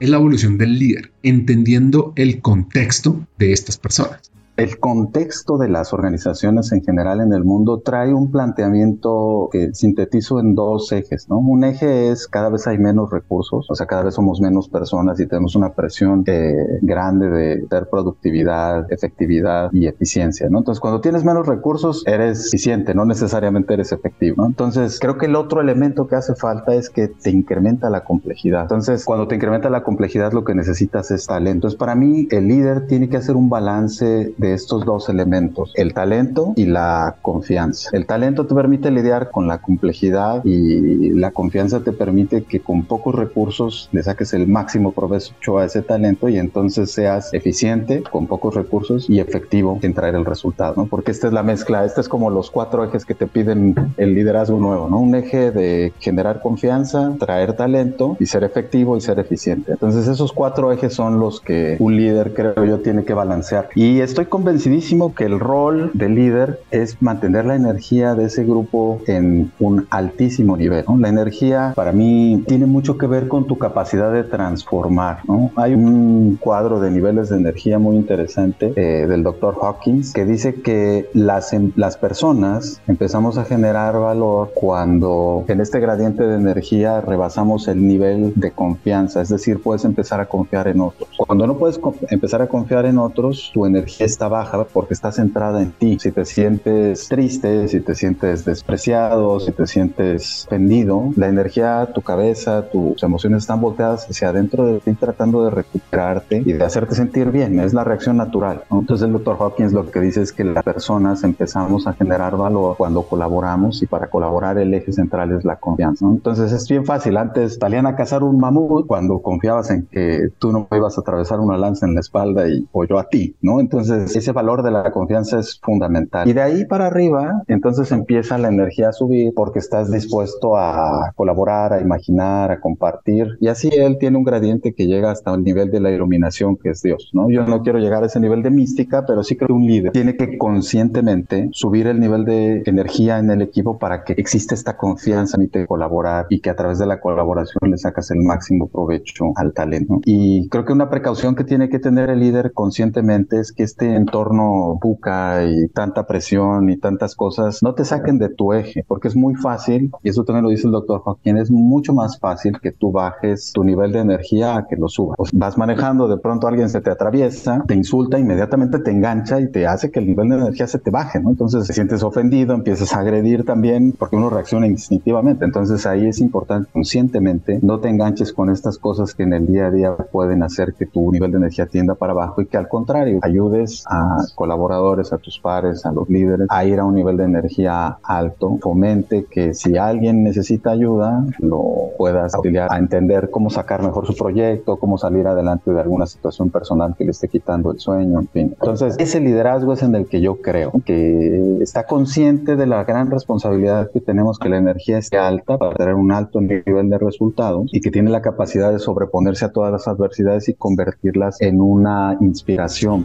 es la evolución del líder, entendiendo el contexto de estas personas. El contexto de las organizaciones en general en el mundo trae un planteamiento que sintetizo en dos ejes, ¿no? Un eje es cada vez hay menos recursos, o sea, cada vez somos menos personas y tenemos una presión eh, grande de tener productividad, efectividad y eficiencia, ¿no? Entonces, cuando tienes menos recursos, eres eficiente, no necesariamente eres efectivo, ¿no? Entonces, creo que el otro elemento que hace falta es que te incrementa la complejidad. Entonces, cuando te incrementa la complejidad, lo que necesitas es talento. Entonces, para mí, el líder tiene que hacer un balance estos dos elementos, el talento y la confianza. El talento te permite lidiar con la complejidad y la confianza te permite que con pocos recursos le saques el máximo provecho a ese talento y entonces seas eficiente con pocos recursos y efectivo en traer el resultado, ¿no? Porque esta es la mezcla, esta es como los cuatro ejes que te piden el liderazgo nuevo, ¿no? Un eje de generar confianza, traer talento y ser efectivo y ser eficiente. Entonces esos cuatro ejes son los que un líder creo yo tiene que balancear. Y estoy convencidísimo que el rol del líder es mantener la energía de ese grupo en un altísimo nivel. La energía para mí tiene mucho que ver con tu capacidad de transformar. ¿no? Hay un cuadro de niveles de energía muy interesante eh, del doctor Hawkins que dice que las, em, las personas empezamos a generar valor cuando en este gradiente de energía rebasamos el nivel de confianza, es decir, puedes empezar a confiar en otros. Cuando no puedes empezar a confiar en otros, tu energía está baja porque está centrada en ti. Si te sientes triste, si te sientes despreciado, si te sientes pendido, la energía, tu cabeza, tus emociones están volteadas hacia adentro de ti tratando de recuperarte y de hacerte sentir bien. Es la reacción natural. Entonces el doctor Hawkins lo que dice es que las personas empezamos a generar valor cuando colaboramos y para colaborar el eje central es la confianza. Entonces es bien fácil. Antes salían a cazar un mamut cuando confiabas en que tú no ibas a atravesar una lanza en la espalda y o yo a ti, ¿no? Entonces ese valor de la confianza es fundamental. Y de ahí para arriba, entonces empieza la energía a subir porque estás dispuesto a colaborar, a imaginar, a compartir. Y así él tiene un gradiente que llega hasta el nivel de la iluminación que es Dios, ¿no? Yo no quiero llegar a ese nivel de mística, pero sí creo que un líder tiene que conscientemente subir el nivel de energía en el equipo para que exista esta confianza en de colaborar y que a través de la colaboración le sacas el máximo provecho al talento. Y creo que una precaución que tiene que tener el líder conscientemente es que este entorno buca y tanta presión y tantas cosas no te saquen de tu eje, porque es muy fácil, y eso también lo dice el doctor Joaquín, es mucho más fácil que tú bajes tu nivel de energía a que lo subas. vas manejando, de pronto alguien se te atraviesa, te insulta, inmediatamente te engancha y te hace que el nivel de energía se te baje, ¿no? Entonces te sientes ofendido, empiezas a agredir también porque uno reacciona instintivamente. Entonces ahí es importante conscientemente no te enganches con estas cosas que en el día a día pueden hacer que tu nivel de energía tienda para abajo y que al contrario ayudes a colaboradores, a tus pares, a los líderes a ir a un nivel de energía alto. Fomente que si alguien necesita ayuda, lo puedas auxiliar a entender cómo sacar mejor su proyecto, cómo salir adelante de alguna situación personal que le esté quitando el sueño, en fin. Entonces, ese liderazgo es en el que yo creo, que está consciente de la gran responsabilidad que tenemos que la energía esté alta para tener un alto nivel de resultados y que tiene la capacidad de sobreponerse a todas las adversidades y convertirlas en una inspiración.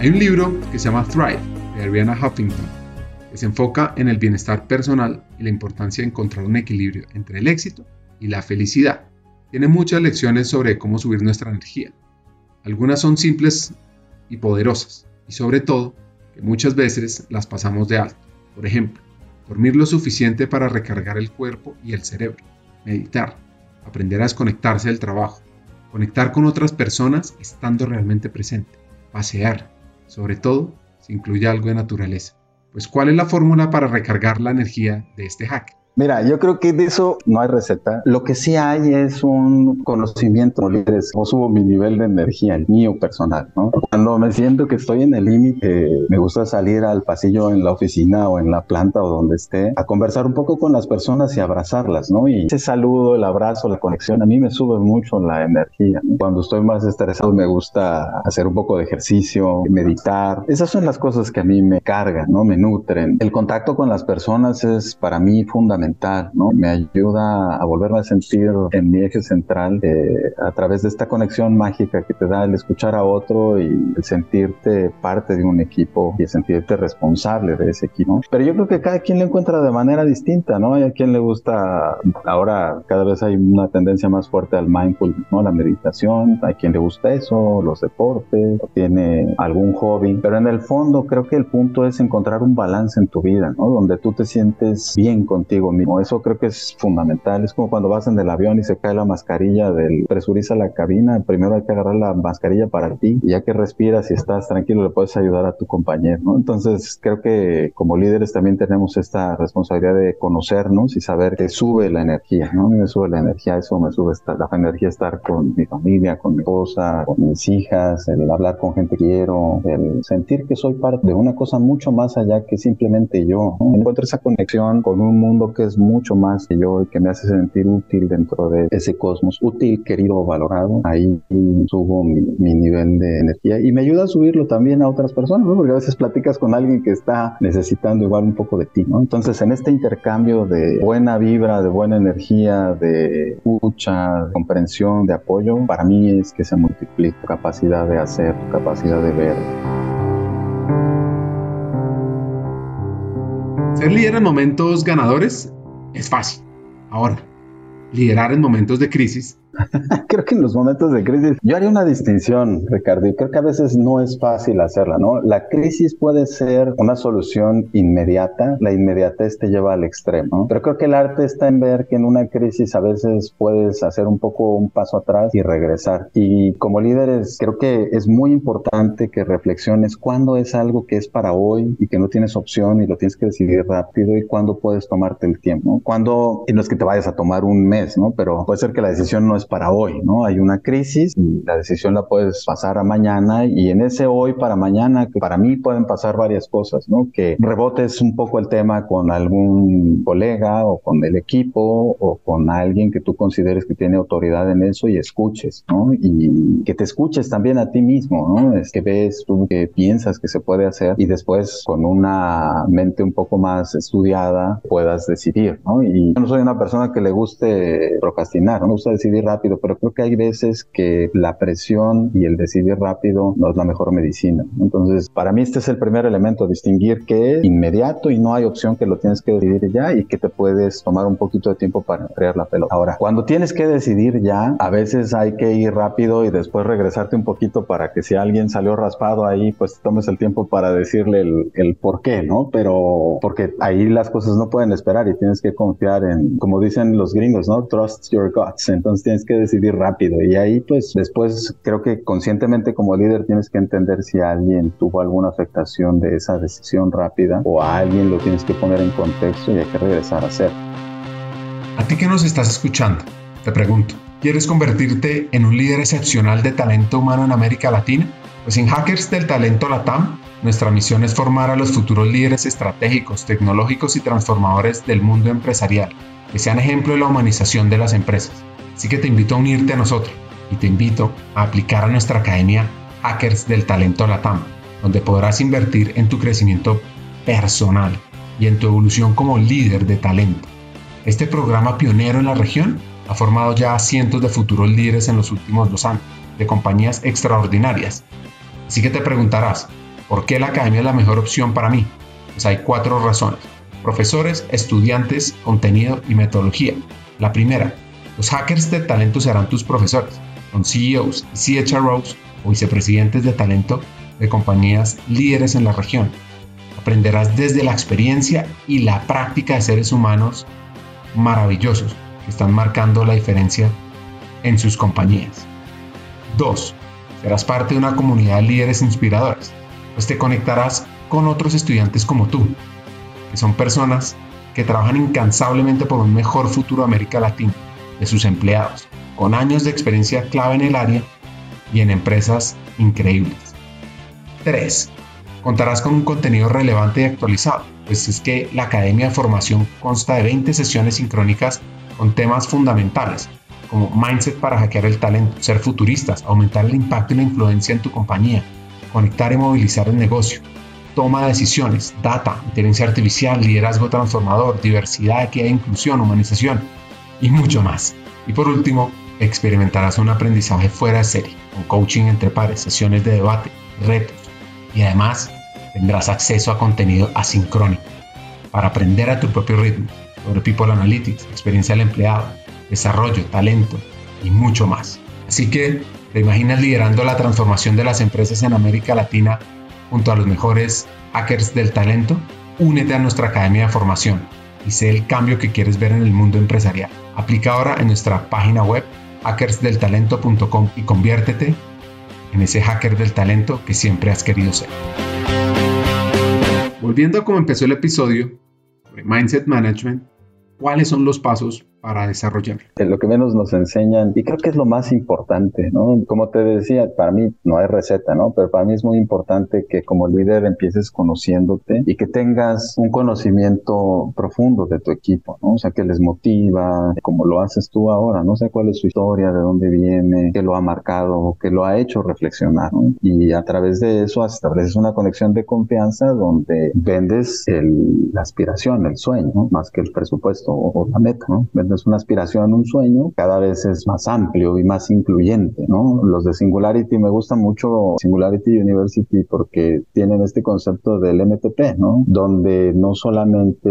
Hay un libro que se llama Thrive de Ariana Huffington que se enfoca en el bienestar personal y la importancia de encontrar un equilibrio entre el éxito y la felicidad. Tiene muchas lecciones sobre cómo subir nuestra energía. Algunas son simples y poderosas, y sobre todo que muchas veces las pasamos de alto. Por ejemplo, dormir lo suficiente para recargar el cuerpo y el cerebro, meditar, aprender a desconectarse del trabajo, conectar con otras personas estando realmente presente, pasear, sobre todo si incluye algo de naturaleza. Pues ¿cuál es la fórmula para recargar la energía de este hack? Mira, yo creo que de eso no hay receta. Lo que sí hay es un conocimiento. Cómo subo mi nivel de energía, el mío personal, ¿no? Cuando me siento que estoy en el límite, me gusta salir al pasillo en la oficina o en la planta o donde esté a conversar un poco con las personas y abrazarlas, ¿no? Y ese saludo, el abrazo, la conexión, a mí me sube mucho la energía. Cuando estoy más estresado, me gusta hacer un poco de ejercicio, meditar. Esas son las cosas que a mí me cargan, ¿no? Me nutren. El contacto con las personas es para mí fundamental ¿no? Me ayuda a volverme a sentir en mi eje central eh, a través de esta conexión mágica que te da el escuchar a otro y el sentirte parte de un equipo y el sentirte responsable de ese equipo. Pero yo creo que cada quien lo encuentra de manera distinta, ¿no? Hay a quien le gusta, ahora cada vez hay una tendencia más fuerte al mindfulness, ¿no? La meditación, hay quien le gusta eso, los deportes, tiene algún hobby, pero en el fondo creo que el punto es encontrar un balance en tu vida, ¿no? Donde tú te sientes bien contigo mismo. Eso creo que es fundamental. Es como cuando vas en el avión y se cae la mascarilla del presuriza la cabina. Primero hay que agarrar la mascarilla para ti y ya que respiras y estás tranquilo le puedes ayudar a tu compañero. Entonces creo que como líderes también tenemos esta responsabilidad de conocernos y saber que sube la energía. ¿no? Me sube la energía, eso me sube la energía estar con mi familia, con mi esposa, con mis hijas, el hablar con gente que quiero, el sentir que soy parte de una cosa mucho más allá que simplemente yo. Encuentro esa conexión con un mundo que es mucho más que yo y que me hace sentir útil dentro de ese cosmos. Útil, querido, valorado. Ahí subo mi, nivel de energía y me ayuda a subirlo también a otras personas, ¿no? Porque a veces platicas con alguien que está necesitando igual un poco de ti, ¿no? Entonces, en este intercambio de buena vibra, de buena energía, de escucha, de comprensión, de apoyo, para mí es que se multiplica tu capacidad de hacer, tu capacidad de ver. Ser líder en momentos ganadores es fácil. Ahora, liderar en momentos de crisis creo que en los momentos de crisis, yo haría una distinción, Ricardo, y creo que a veces no es fácil hacerla, ¿no? La crisis puede ser una solución inmediata, la inmediatez te lleva al extremo, pero creo que el arte está en ver que en una crisis a veces puedes hacer un poco un paso atrás y regresar. Y como líderes, creo que es muy importante que reflexiones cuándo es algo que es para hoy y que no tienes opción y lo tienes que decidir rápido y cuándo puedes tomarte el tiempo. Cuando, y no es que te vayas a tomar un mes, ¿no? Pero puede ser que la decisión no es para hoy, ¿no? Hay una crisis y la decisión la puedes pasar a mañana y en ese hoy para mañana, que para mí pueden pasar varias cosas, ¿no? Que rebotes un poco el tema con algún colega o con el equipo o con alguien que tú consideres que tiene autoridad en eso y escuches, ¿no? Y que te escuches también a ti mismo, ¿no? Es que ves tú que piensas que se puede hacer y después con una mente un poco más estudiada puedas decidir, ¿no? Y yo no soy una persona que le guste procrastinar, no me gusta decidir rápido, pero creo que hay veces que la presión y el decidir rápido no es la mejor medicina. Entonces, para mí este es el primer elemento, distinguir que es inmediato y no hay opción que lo tienes que decidir ya y que te puedes tomar un poquito de tiempo para crear la pelota. Ahora, cuando tienes que decidir ya, a veces hay que ir rápido y después regresarte un poquito para que si alguien salió raspado ahí, pues tomes el tiempo para decirle el, el por qué, ¿no? Pero porque ahí las cosas no pueden esperar y tienes que confiar en, como dicen los gringos, ¿no? Trust your guts. Entonces tienes que decidir rápido y ahí pues después creo que conscientemente como líder tienes que entender si alguien tuvo alguna afectación de esa decisión rápida o a alguien lo tienes que poner en contexto y hay que regresar a hacer. A ti que nos estás escuchando, te pregunto, ¿quieres convertirte en un líder excepcional de talento humano en América Latina? Pues en Hackers del Talento Latam, nuestra misión es formar a los futuros líderes estratégicos, tecnológicos y transformadores del mundo empresarial, que sean ejemplo de la humanización de las empresas. Así que te invito a unirte a nosotros y te invito a aplicar a nuestra academia Hackers del Talento Latam, donde podrás invertir en tu crecimiento personal y en tu evolución como líder de talento. Este programa pionero en la región ha formado ya a cientos de futuros líderes en los últimos dos años, de compañías extraordinarias Así que te preguntarás, ¿por qué la academia es la mejor opción para mí? Pues hay cuatro razones. Profesores, estudiantes, contenido y metodología. La primera, los hackers de talento serán tus profesores. Son CEOs CHROs o vicepresidentes de talento de compañías líderes en la región. Aprenderás desde la experiencia y la práctica de seres humanos maravillosos que están marcando la diferencia en sus compañías. 2. Serás parte de una comunidad de líderes inspiradores, pues te conectarás con otros estudiantes como tú, que son personas que trabajan incansablemente por un mejor futuro de América Latina, de sus empleados, con años de experiencia clave en el área y en empresas increíbles. 3. Contarás con un contenido relevante y actualizado, pues es que la Academia de Formación consta de 20 sesiones sincrónicas con temas fundamentales como mindset para hackear el talento, ser futuristas, aumentar el impacto y la influencia en tu compañía, conectar y movilizar el negocio, toma de decisiones, data, inteligencia artificial, liderazgo transformador, diversidad, equidad e inclusión, humanización y mucho más. Y por último, experimentarás un aprendizaje fuera de serie, con coaching entre pares, sesiones de debate, retos y además tendrás acceso a contenido asincrónico para aprender a tu propio ritmo sobre People Analytics, experiencia del empleado, desarrollo, talento y mucho más. Así que, ¿te imaginas liderando la transformación de las empresas en América Latina junto a los mejores hackers del talento? Únete a nuestra academia de formación y sé el cambio que quieres ver en el mundo empresarial. Aplica ahora en nuestra página web hackersdeltalento.com y conviértete en ese hacker del talento que siempre has querido ser. Volviendo a cómo empezó el episodio sobre Mindset Management, ¿cuáles son los pasos para desarrollar. Lo que menos nos enseñan, y creo que es lo más importante, ¿no? Como te decía, para mí no hay receta, ¿no? Pero para mí es muy importante que como líder empieces conociéndote y que tengas un conocimiento profundo de tu equipo, ¿no? O sea, que les motiva, como lo haces tú ahora, no sé cuál es su historia, de dónde viene, qué lo ha marcado, qué lo ha hecho reflexionar, ¿no? Y a través de eso estableces una conexión de confianza donde vendes el, la aspiración, el sueño, ¿no? más que el presupuesto o, la meta, ¿no? Es una aspiración, un sueño, cada vez es más amplio y más incluyente, ¿no? Los de Singularity me gusta mucho Singularity University porque tienen este concepto del MTP, ¿no? Donde no solamente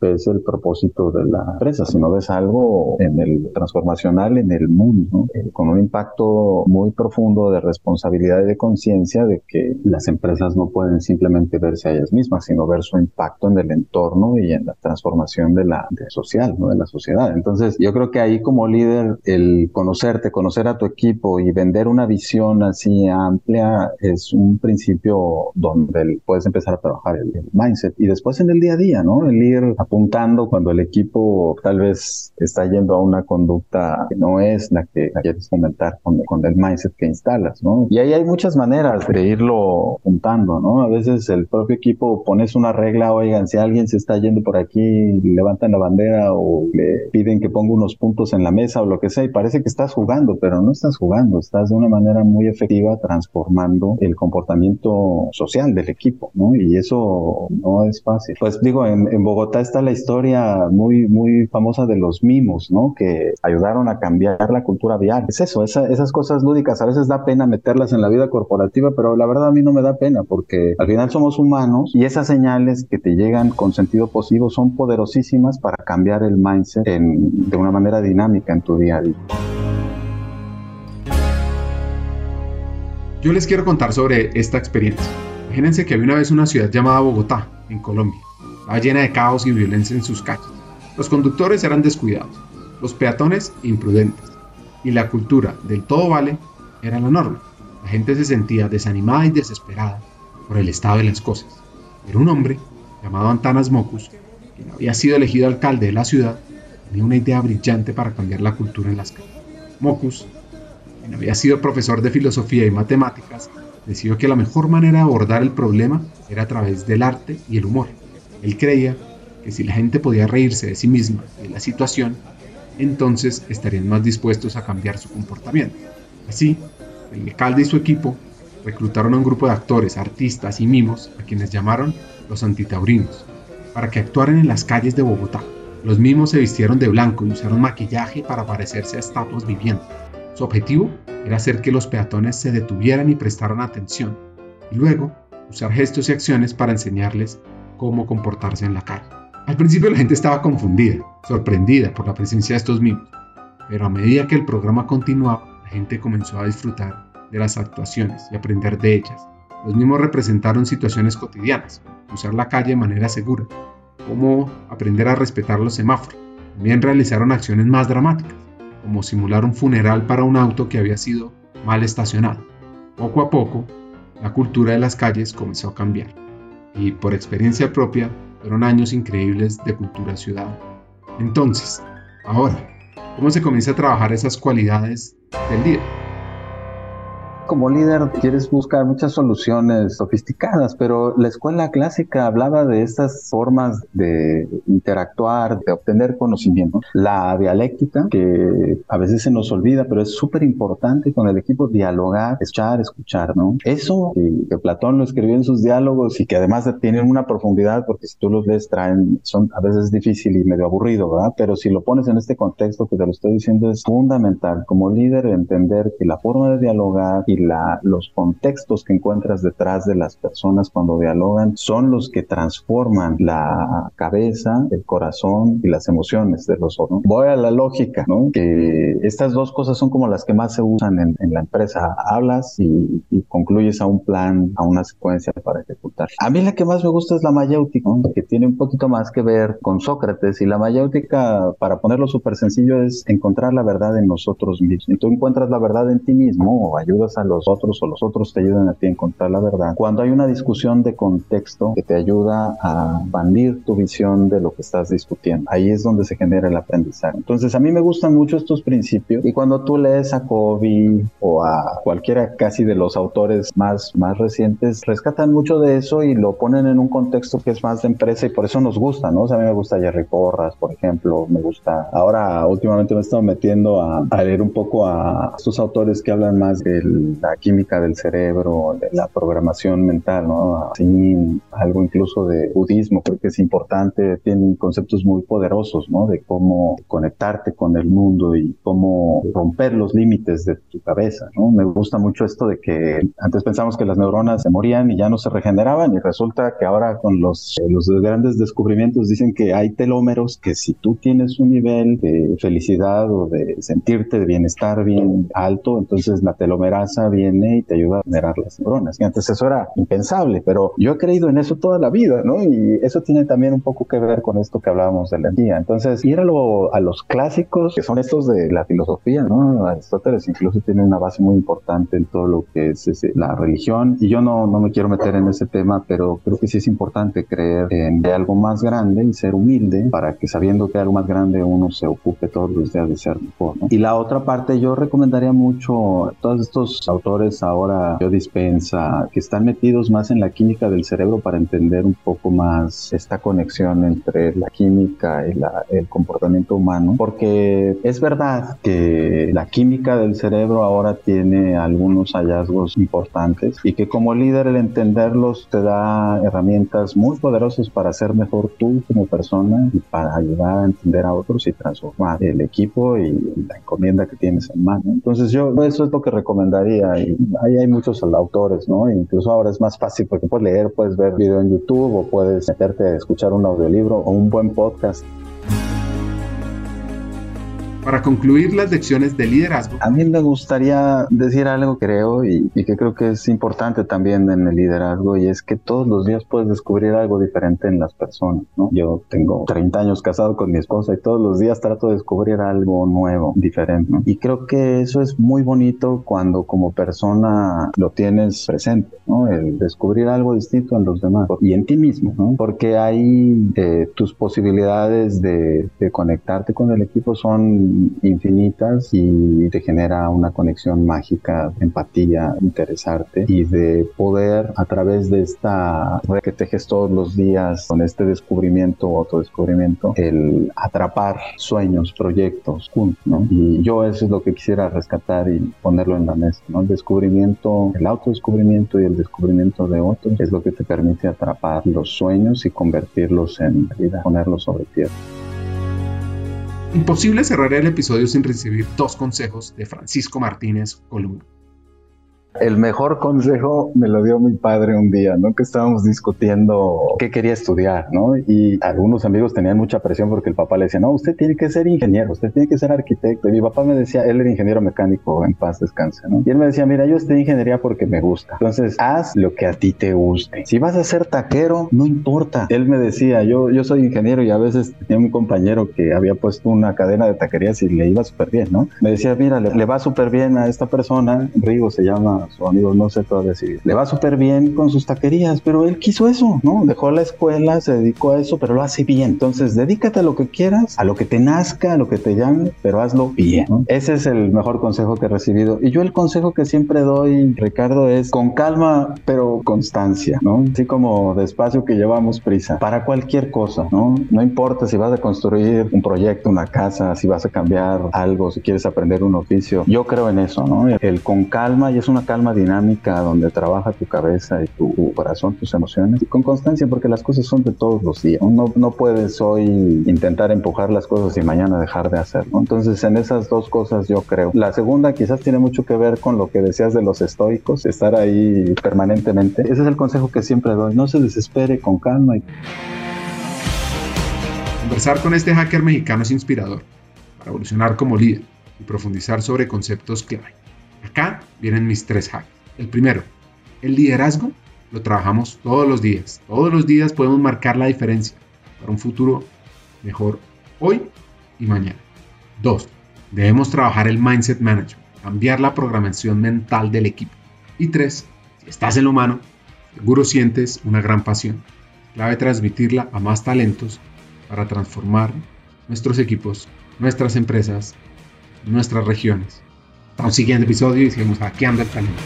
ves el propósito de la empresa, sino ves algo en el transformacional en el mundo. Eh, con un impacto muy profundo de responsabilidad y de conciencia de que las empresas no pueden simplemente verse a ellas mismas, sino ver su impacto en el entorno y en la transformación de la de social, ¿no? De la sociedad. Entonces, yo creo que ahí como líder, el conocerte, conocer a tu equipo y vender una visión así amplia es un principio donde puedes empezar a trabajar el, mindset. Y después en el día a día, ¿no? El ir apuntando cuando el equipo tal vez está yendo a una conducta que no es la que quieres fomentar con, con el mindset que instalas, ¿no? Y ahí hay muchas maneras de irlo apuntando, ¿no? A veces el propio equipo pones una regla, oigan, si alguien se está yendo por aquí, levantan la bandera o le piden que ponga unos puntos en la mesa o lo que sea y parece que estás jugando, pero no estás jugando, estás de una manera muy efectiva transformando el comportamiento social del equipo, ¿no? Y eso no es fácil. Pues digo, en, en Bogotá está la historia muy, muy famosa de los mimos, ¿no? Que ayudaron a cambiar la cultura vial. Es eso, esas cosas lúdicas a veces da pena meterlas en la vida corporativa, pero la verdad a mí no me da pena porque al final somos humanos y esas señales que te llegan con sentido positivo son poderosísimas para cambiar el mindset de una manera dinámica en tu día a día. Yo les quiero contar sobre esta experiencia. Imagínense que había una vez una ciudad llamada Bogotá, en Colombia. Estaba llena de caos y violencia en sus calles. Los conductores eran descuidados, los peatones imprudentes, y la cultura del todo vale era la norma. La gente se sentía desanimada y desesperada por el estado de las cosas. Pero un hombre llamado Antanas Mocus, quien había sido elegido alcalde de la ciudad, tenía una idea brillante para cambiar la cultura en las calles. Mocus, quien había sido profesor de filosofía y matemáticas, decidió que la mejor manera de abordar el problema era a través del arte y el humor. Él creía que si la gente podía reírse de sí misma y de la situación, entonces estarían más dispuestos a cambiar su comportamiento. Así, el alcalde y su equipo reclutaron a un grupo de actores, artistas y mimos a quienes llamaron los antitaurinos, para que actuaran en las calles de Bogotá. Los mimos se vistieron de blanco y usaron maquillaje para parecerse a estatuas vivientes. Su objetivo era hacer que los peatones se detuvieran y prestaran atención, y luego usar gestos y acciones para enseñarles cómo comportarse en la calle. Al principio la gente estaba confundida, sorprendida por la presencia de estos mimos, pero a medida que el programa continuaba, la gente comenzó a disfrutar de las actuaciones y aprender de ellas. Los mimos representaron situaciones cotidianas, usar la calle de manera segura, como aprender a respetar los semáforos. También realizaron acciones más dramáticas, como simular un funeral para un auto que había sido mal estacionado. Poco a poco, la cultura de las calles comenzó a cambiar, y por experiencia propia, fueron años increíbles de cultura ciudadana. Entonces, ahora, ¿cómo se comienza a trabajar esas cualidades del día? Como líder quieres buscar muchas soluciones sofisticadas, pero la escuela clásica hablaba de estas formas de interactuar, de obtener conocimiento. La dialéctica, que a veces se nos olvida, pero es súper importante con el equipo dialogar, escuchar, escuchar, ¿no? Eso que, Platón lo escribió en sus diálogos y que además tienen una profundidad, porque si tú los lees traen, son a veces difícil y medio aburrido, ¿verdad? Pero si lo pones en este contexto que te lo estoy diciendo, es fundamental como líder entender que la forma de dialogar y los contextos que encuentras detrás de las personas cuando dialogan son los que transforman la cabeza, el corazón y las emociones de los otros. Voy a la lógica, ¿no? Que estas dos cosas son como las que más se usan en, la empresa. Hablas y, concluyes a un plan, a una secuencia para ejecutar. A mí la que más me gusta es la mayéutica, que tiene un poquito más que ver con Sócrates. Y la mayéutica, para ponerlo súper sencillo, es encontrar la verdad en nosotros mismos. Y tú encuentras la verdad en ti mismo o ayudas a los otros o los otros te ayudan a ti a encontrar la verdad. Cuando hay una discusión de contexto que te ayuda a bandir tu visión de lo que estás discutiendo, ahí es donde se genera el aprendizaje. Entonces a mí me gustan mucho estos principios y cuando tú lees a Kobe o a cualquiera casi de los autores más, más recientes, rescatan mucho de eso y lo ponen en un contexto que es más de empresa y por eso nos gusta, ¿no? O sea, a mí me gusta Jerry Porras, por ejemplo, me gusta, ahora últimamente me he estado metiendo a, a leer un poco a estos autores que hablan más de la química del cerebro, la programación mental, ¿no? Así, algo incluso de budismo, creo que es importante, tienen conceptos muy poderosos, ¿no? De cómo conectarte con el mundo y cómo romper los límites de tu cabeza. Me gusta mucho esto de que antes pensamos que las neuronas se morían y ya no se regeneraban y resulta que ahora con los, los grandes descubrimientos dicen que hay telómeros que si tú tienes un nivel de felicidad o de sentirte de bienestar bien alto, entonces la telomerasa viene y te ayuda a generar las neuronas. Y antes eso era impensable, pero yo he creído en eso toda la vida, ¿no? Y eso tiene también un poco que ver con esto que hablábamos de la energía. Entonces, ir a, a los clásicos, que son estos de la filosofía, ¿no? Aristóteles incluso tiene una base muy importante en todo lo que es la religión. Y yo no, no me quiero meter en ese tema, pero creo que sí es importante creer en algo más grande y ser humilde para que sabiendo que algo más grande uno se ocupe todos los días de ser mejor, ¿no? Y la otra parte, yo recomendaría mucho todos estos autores ahora, yo dispensa, que están metidos más en la química del cerebro para entender un poco más esta conexión entre la química y el comportamiento humano, porque es verdad que la química del cerebro ahora tiene algunos hallazgos importantes y que como líder el entenderlos te da herramientas muy poderosas para ser mejor tú como persona y para ayudar a entender a otros y transformar el equipo y la encomienda que tienes en mano. Entonces yo eso es lo que recomendaría y ahí hay muchos autores, ¿no? Incluso ahora es más fácil porque puedes leer, puedes ver video en YouTube o puedes meterte a escuchar un audiolibro o un buen podcast. Para concluir las lecciones de liderazgo. A mí me gustaría decir algo, creo, y, que creo que es importante también en el liderazgo, y es que todos los días puedes descubrir algo diferente en las personas, ¿no? Yo tengo 30 años casado con mi esposa y todos los días trato de descubrir algo nuevo, diferente, ¿no? Y creo que eso es muy bonito cuando como persona lo tienes presente, ¿no? El descubrir algo distinto en los demás y en ti mismo, ¿no? Porque ahí eh, tus posibilidades de, de conectarte con el equipo son infinitas y te genera una conexión mágica, empatía, interesarte y de poder a través de esta red que tejes todos los días con este descubrimiento o autodescubrimiento, el atrapar sueños, proyectos juntos, ¿no? Y yo eso es lo que quisiera rescatar y ponerlo en la mesa, ¿no? El descubrimiento, el autodescubrimiento y el descubrimiento de otros es lo que te permite atrapar los sueños y convertirlos en realidad, ponerlos sobre tierra. Imposible cerrar el episodio sin recibir dos consejos de Francisco Martínez Columna. El mejor consejo me lo dio mi padre un día, ¿no? Que estábamos discutiendo qué quería estudiar, ¿no? Y algunos amigos tenían mucha presión porque el papá le decía, no, usted tiene que ser ingeniero, usted tiene que ser arquitecto. Y mi papá me decía, él era ingeniero mecánico, en paz descanse, ¿no? Y él me decía, mira, yo estoy ingeniería porque me gusta. Entonces, haz lo que a ti te guste. Si vas a ser taquero, no importa. Él me decía, yo, yo soy ingeniero y a veces tenía un compañero que había puesto una cadena de taquerías y le iba súper bien, ¿no? Me decía, mira, le, le va súper bien a esta persona, Rigo se llama su amigo, no sé todavía decidir. Le va súper bien con sus taquerías, pero él quiso eso, ¿no? Dejó la escuela, se dedicó a eso, pero lo hace bien. Entonces, dedícate a lo que quieras, a lo que te nazca, a lo que te llame, pero hazlo bien. Ese es el mejor consejo que he recibido. Y yo el consejo que siempre doy, Ricardo, es con calma, pero constancia, ¿no? Así como despacio que llevamos prisa para cualquier cosa, ¿no? No importa si vas a construir un proyecto, una casa, si vas a cambiar algo, si quieres aprender un oficio. Yo creo en eso, ¿no? El con calma y es una calma dinámica donde trabaja tu cabeza y tu corazón, tus emociones, y con constancia, porque las cosas son de todos los días. No, no puedes hoy intentar empujar las cosas y mañana dejar de hacerlo. Entonces, en esas dos cosas yo creo. La segunda quizás tiene mucho que ver con lo que decías de los estoicos, estar ahí permanentemente. Ese es el consejo que siempre doy. No se desespere, con calma. Conversar con este hacker mexicano es inspirador para evolucionar como líder y profundizar sobre conceptos clave. Acá vienen mis tres hacks. El primero, el liderazgo lo trabajamos todos los días. Todos los días podemos marcar la diferencia para un futuro mejor hoy y mañana. Dos, debemos trabajar el mindset management, cambiar la programación mental del equipo. Y tres, si estás en lo humano, seguro sientes una gran pasión. Clave transmitirla a más talentos para transformar nuestros equipos, nuestras empresas, nuestras regiones. Un siguiente episodio y seguimos hackeando el talento.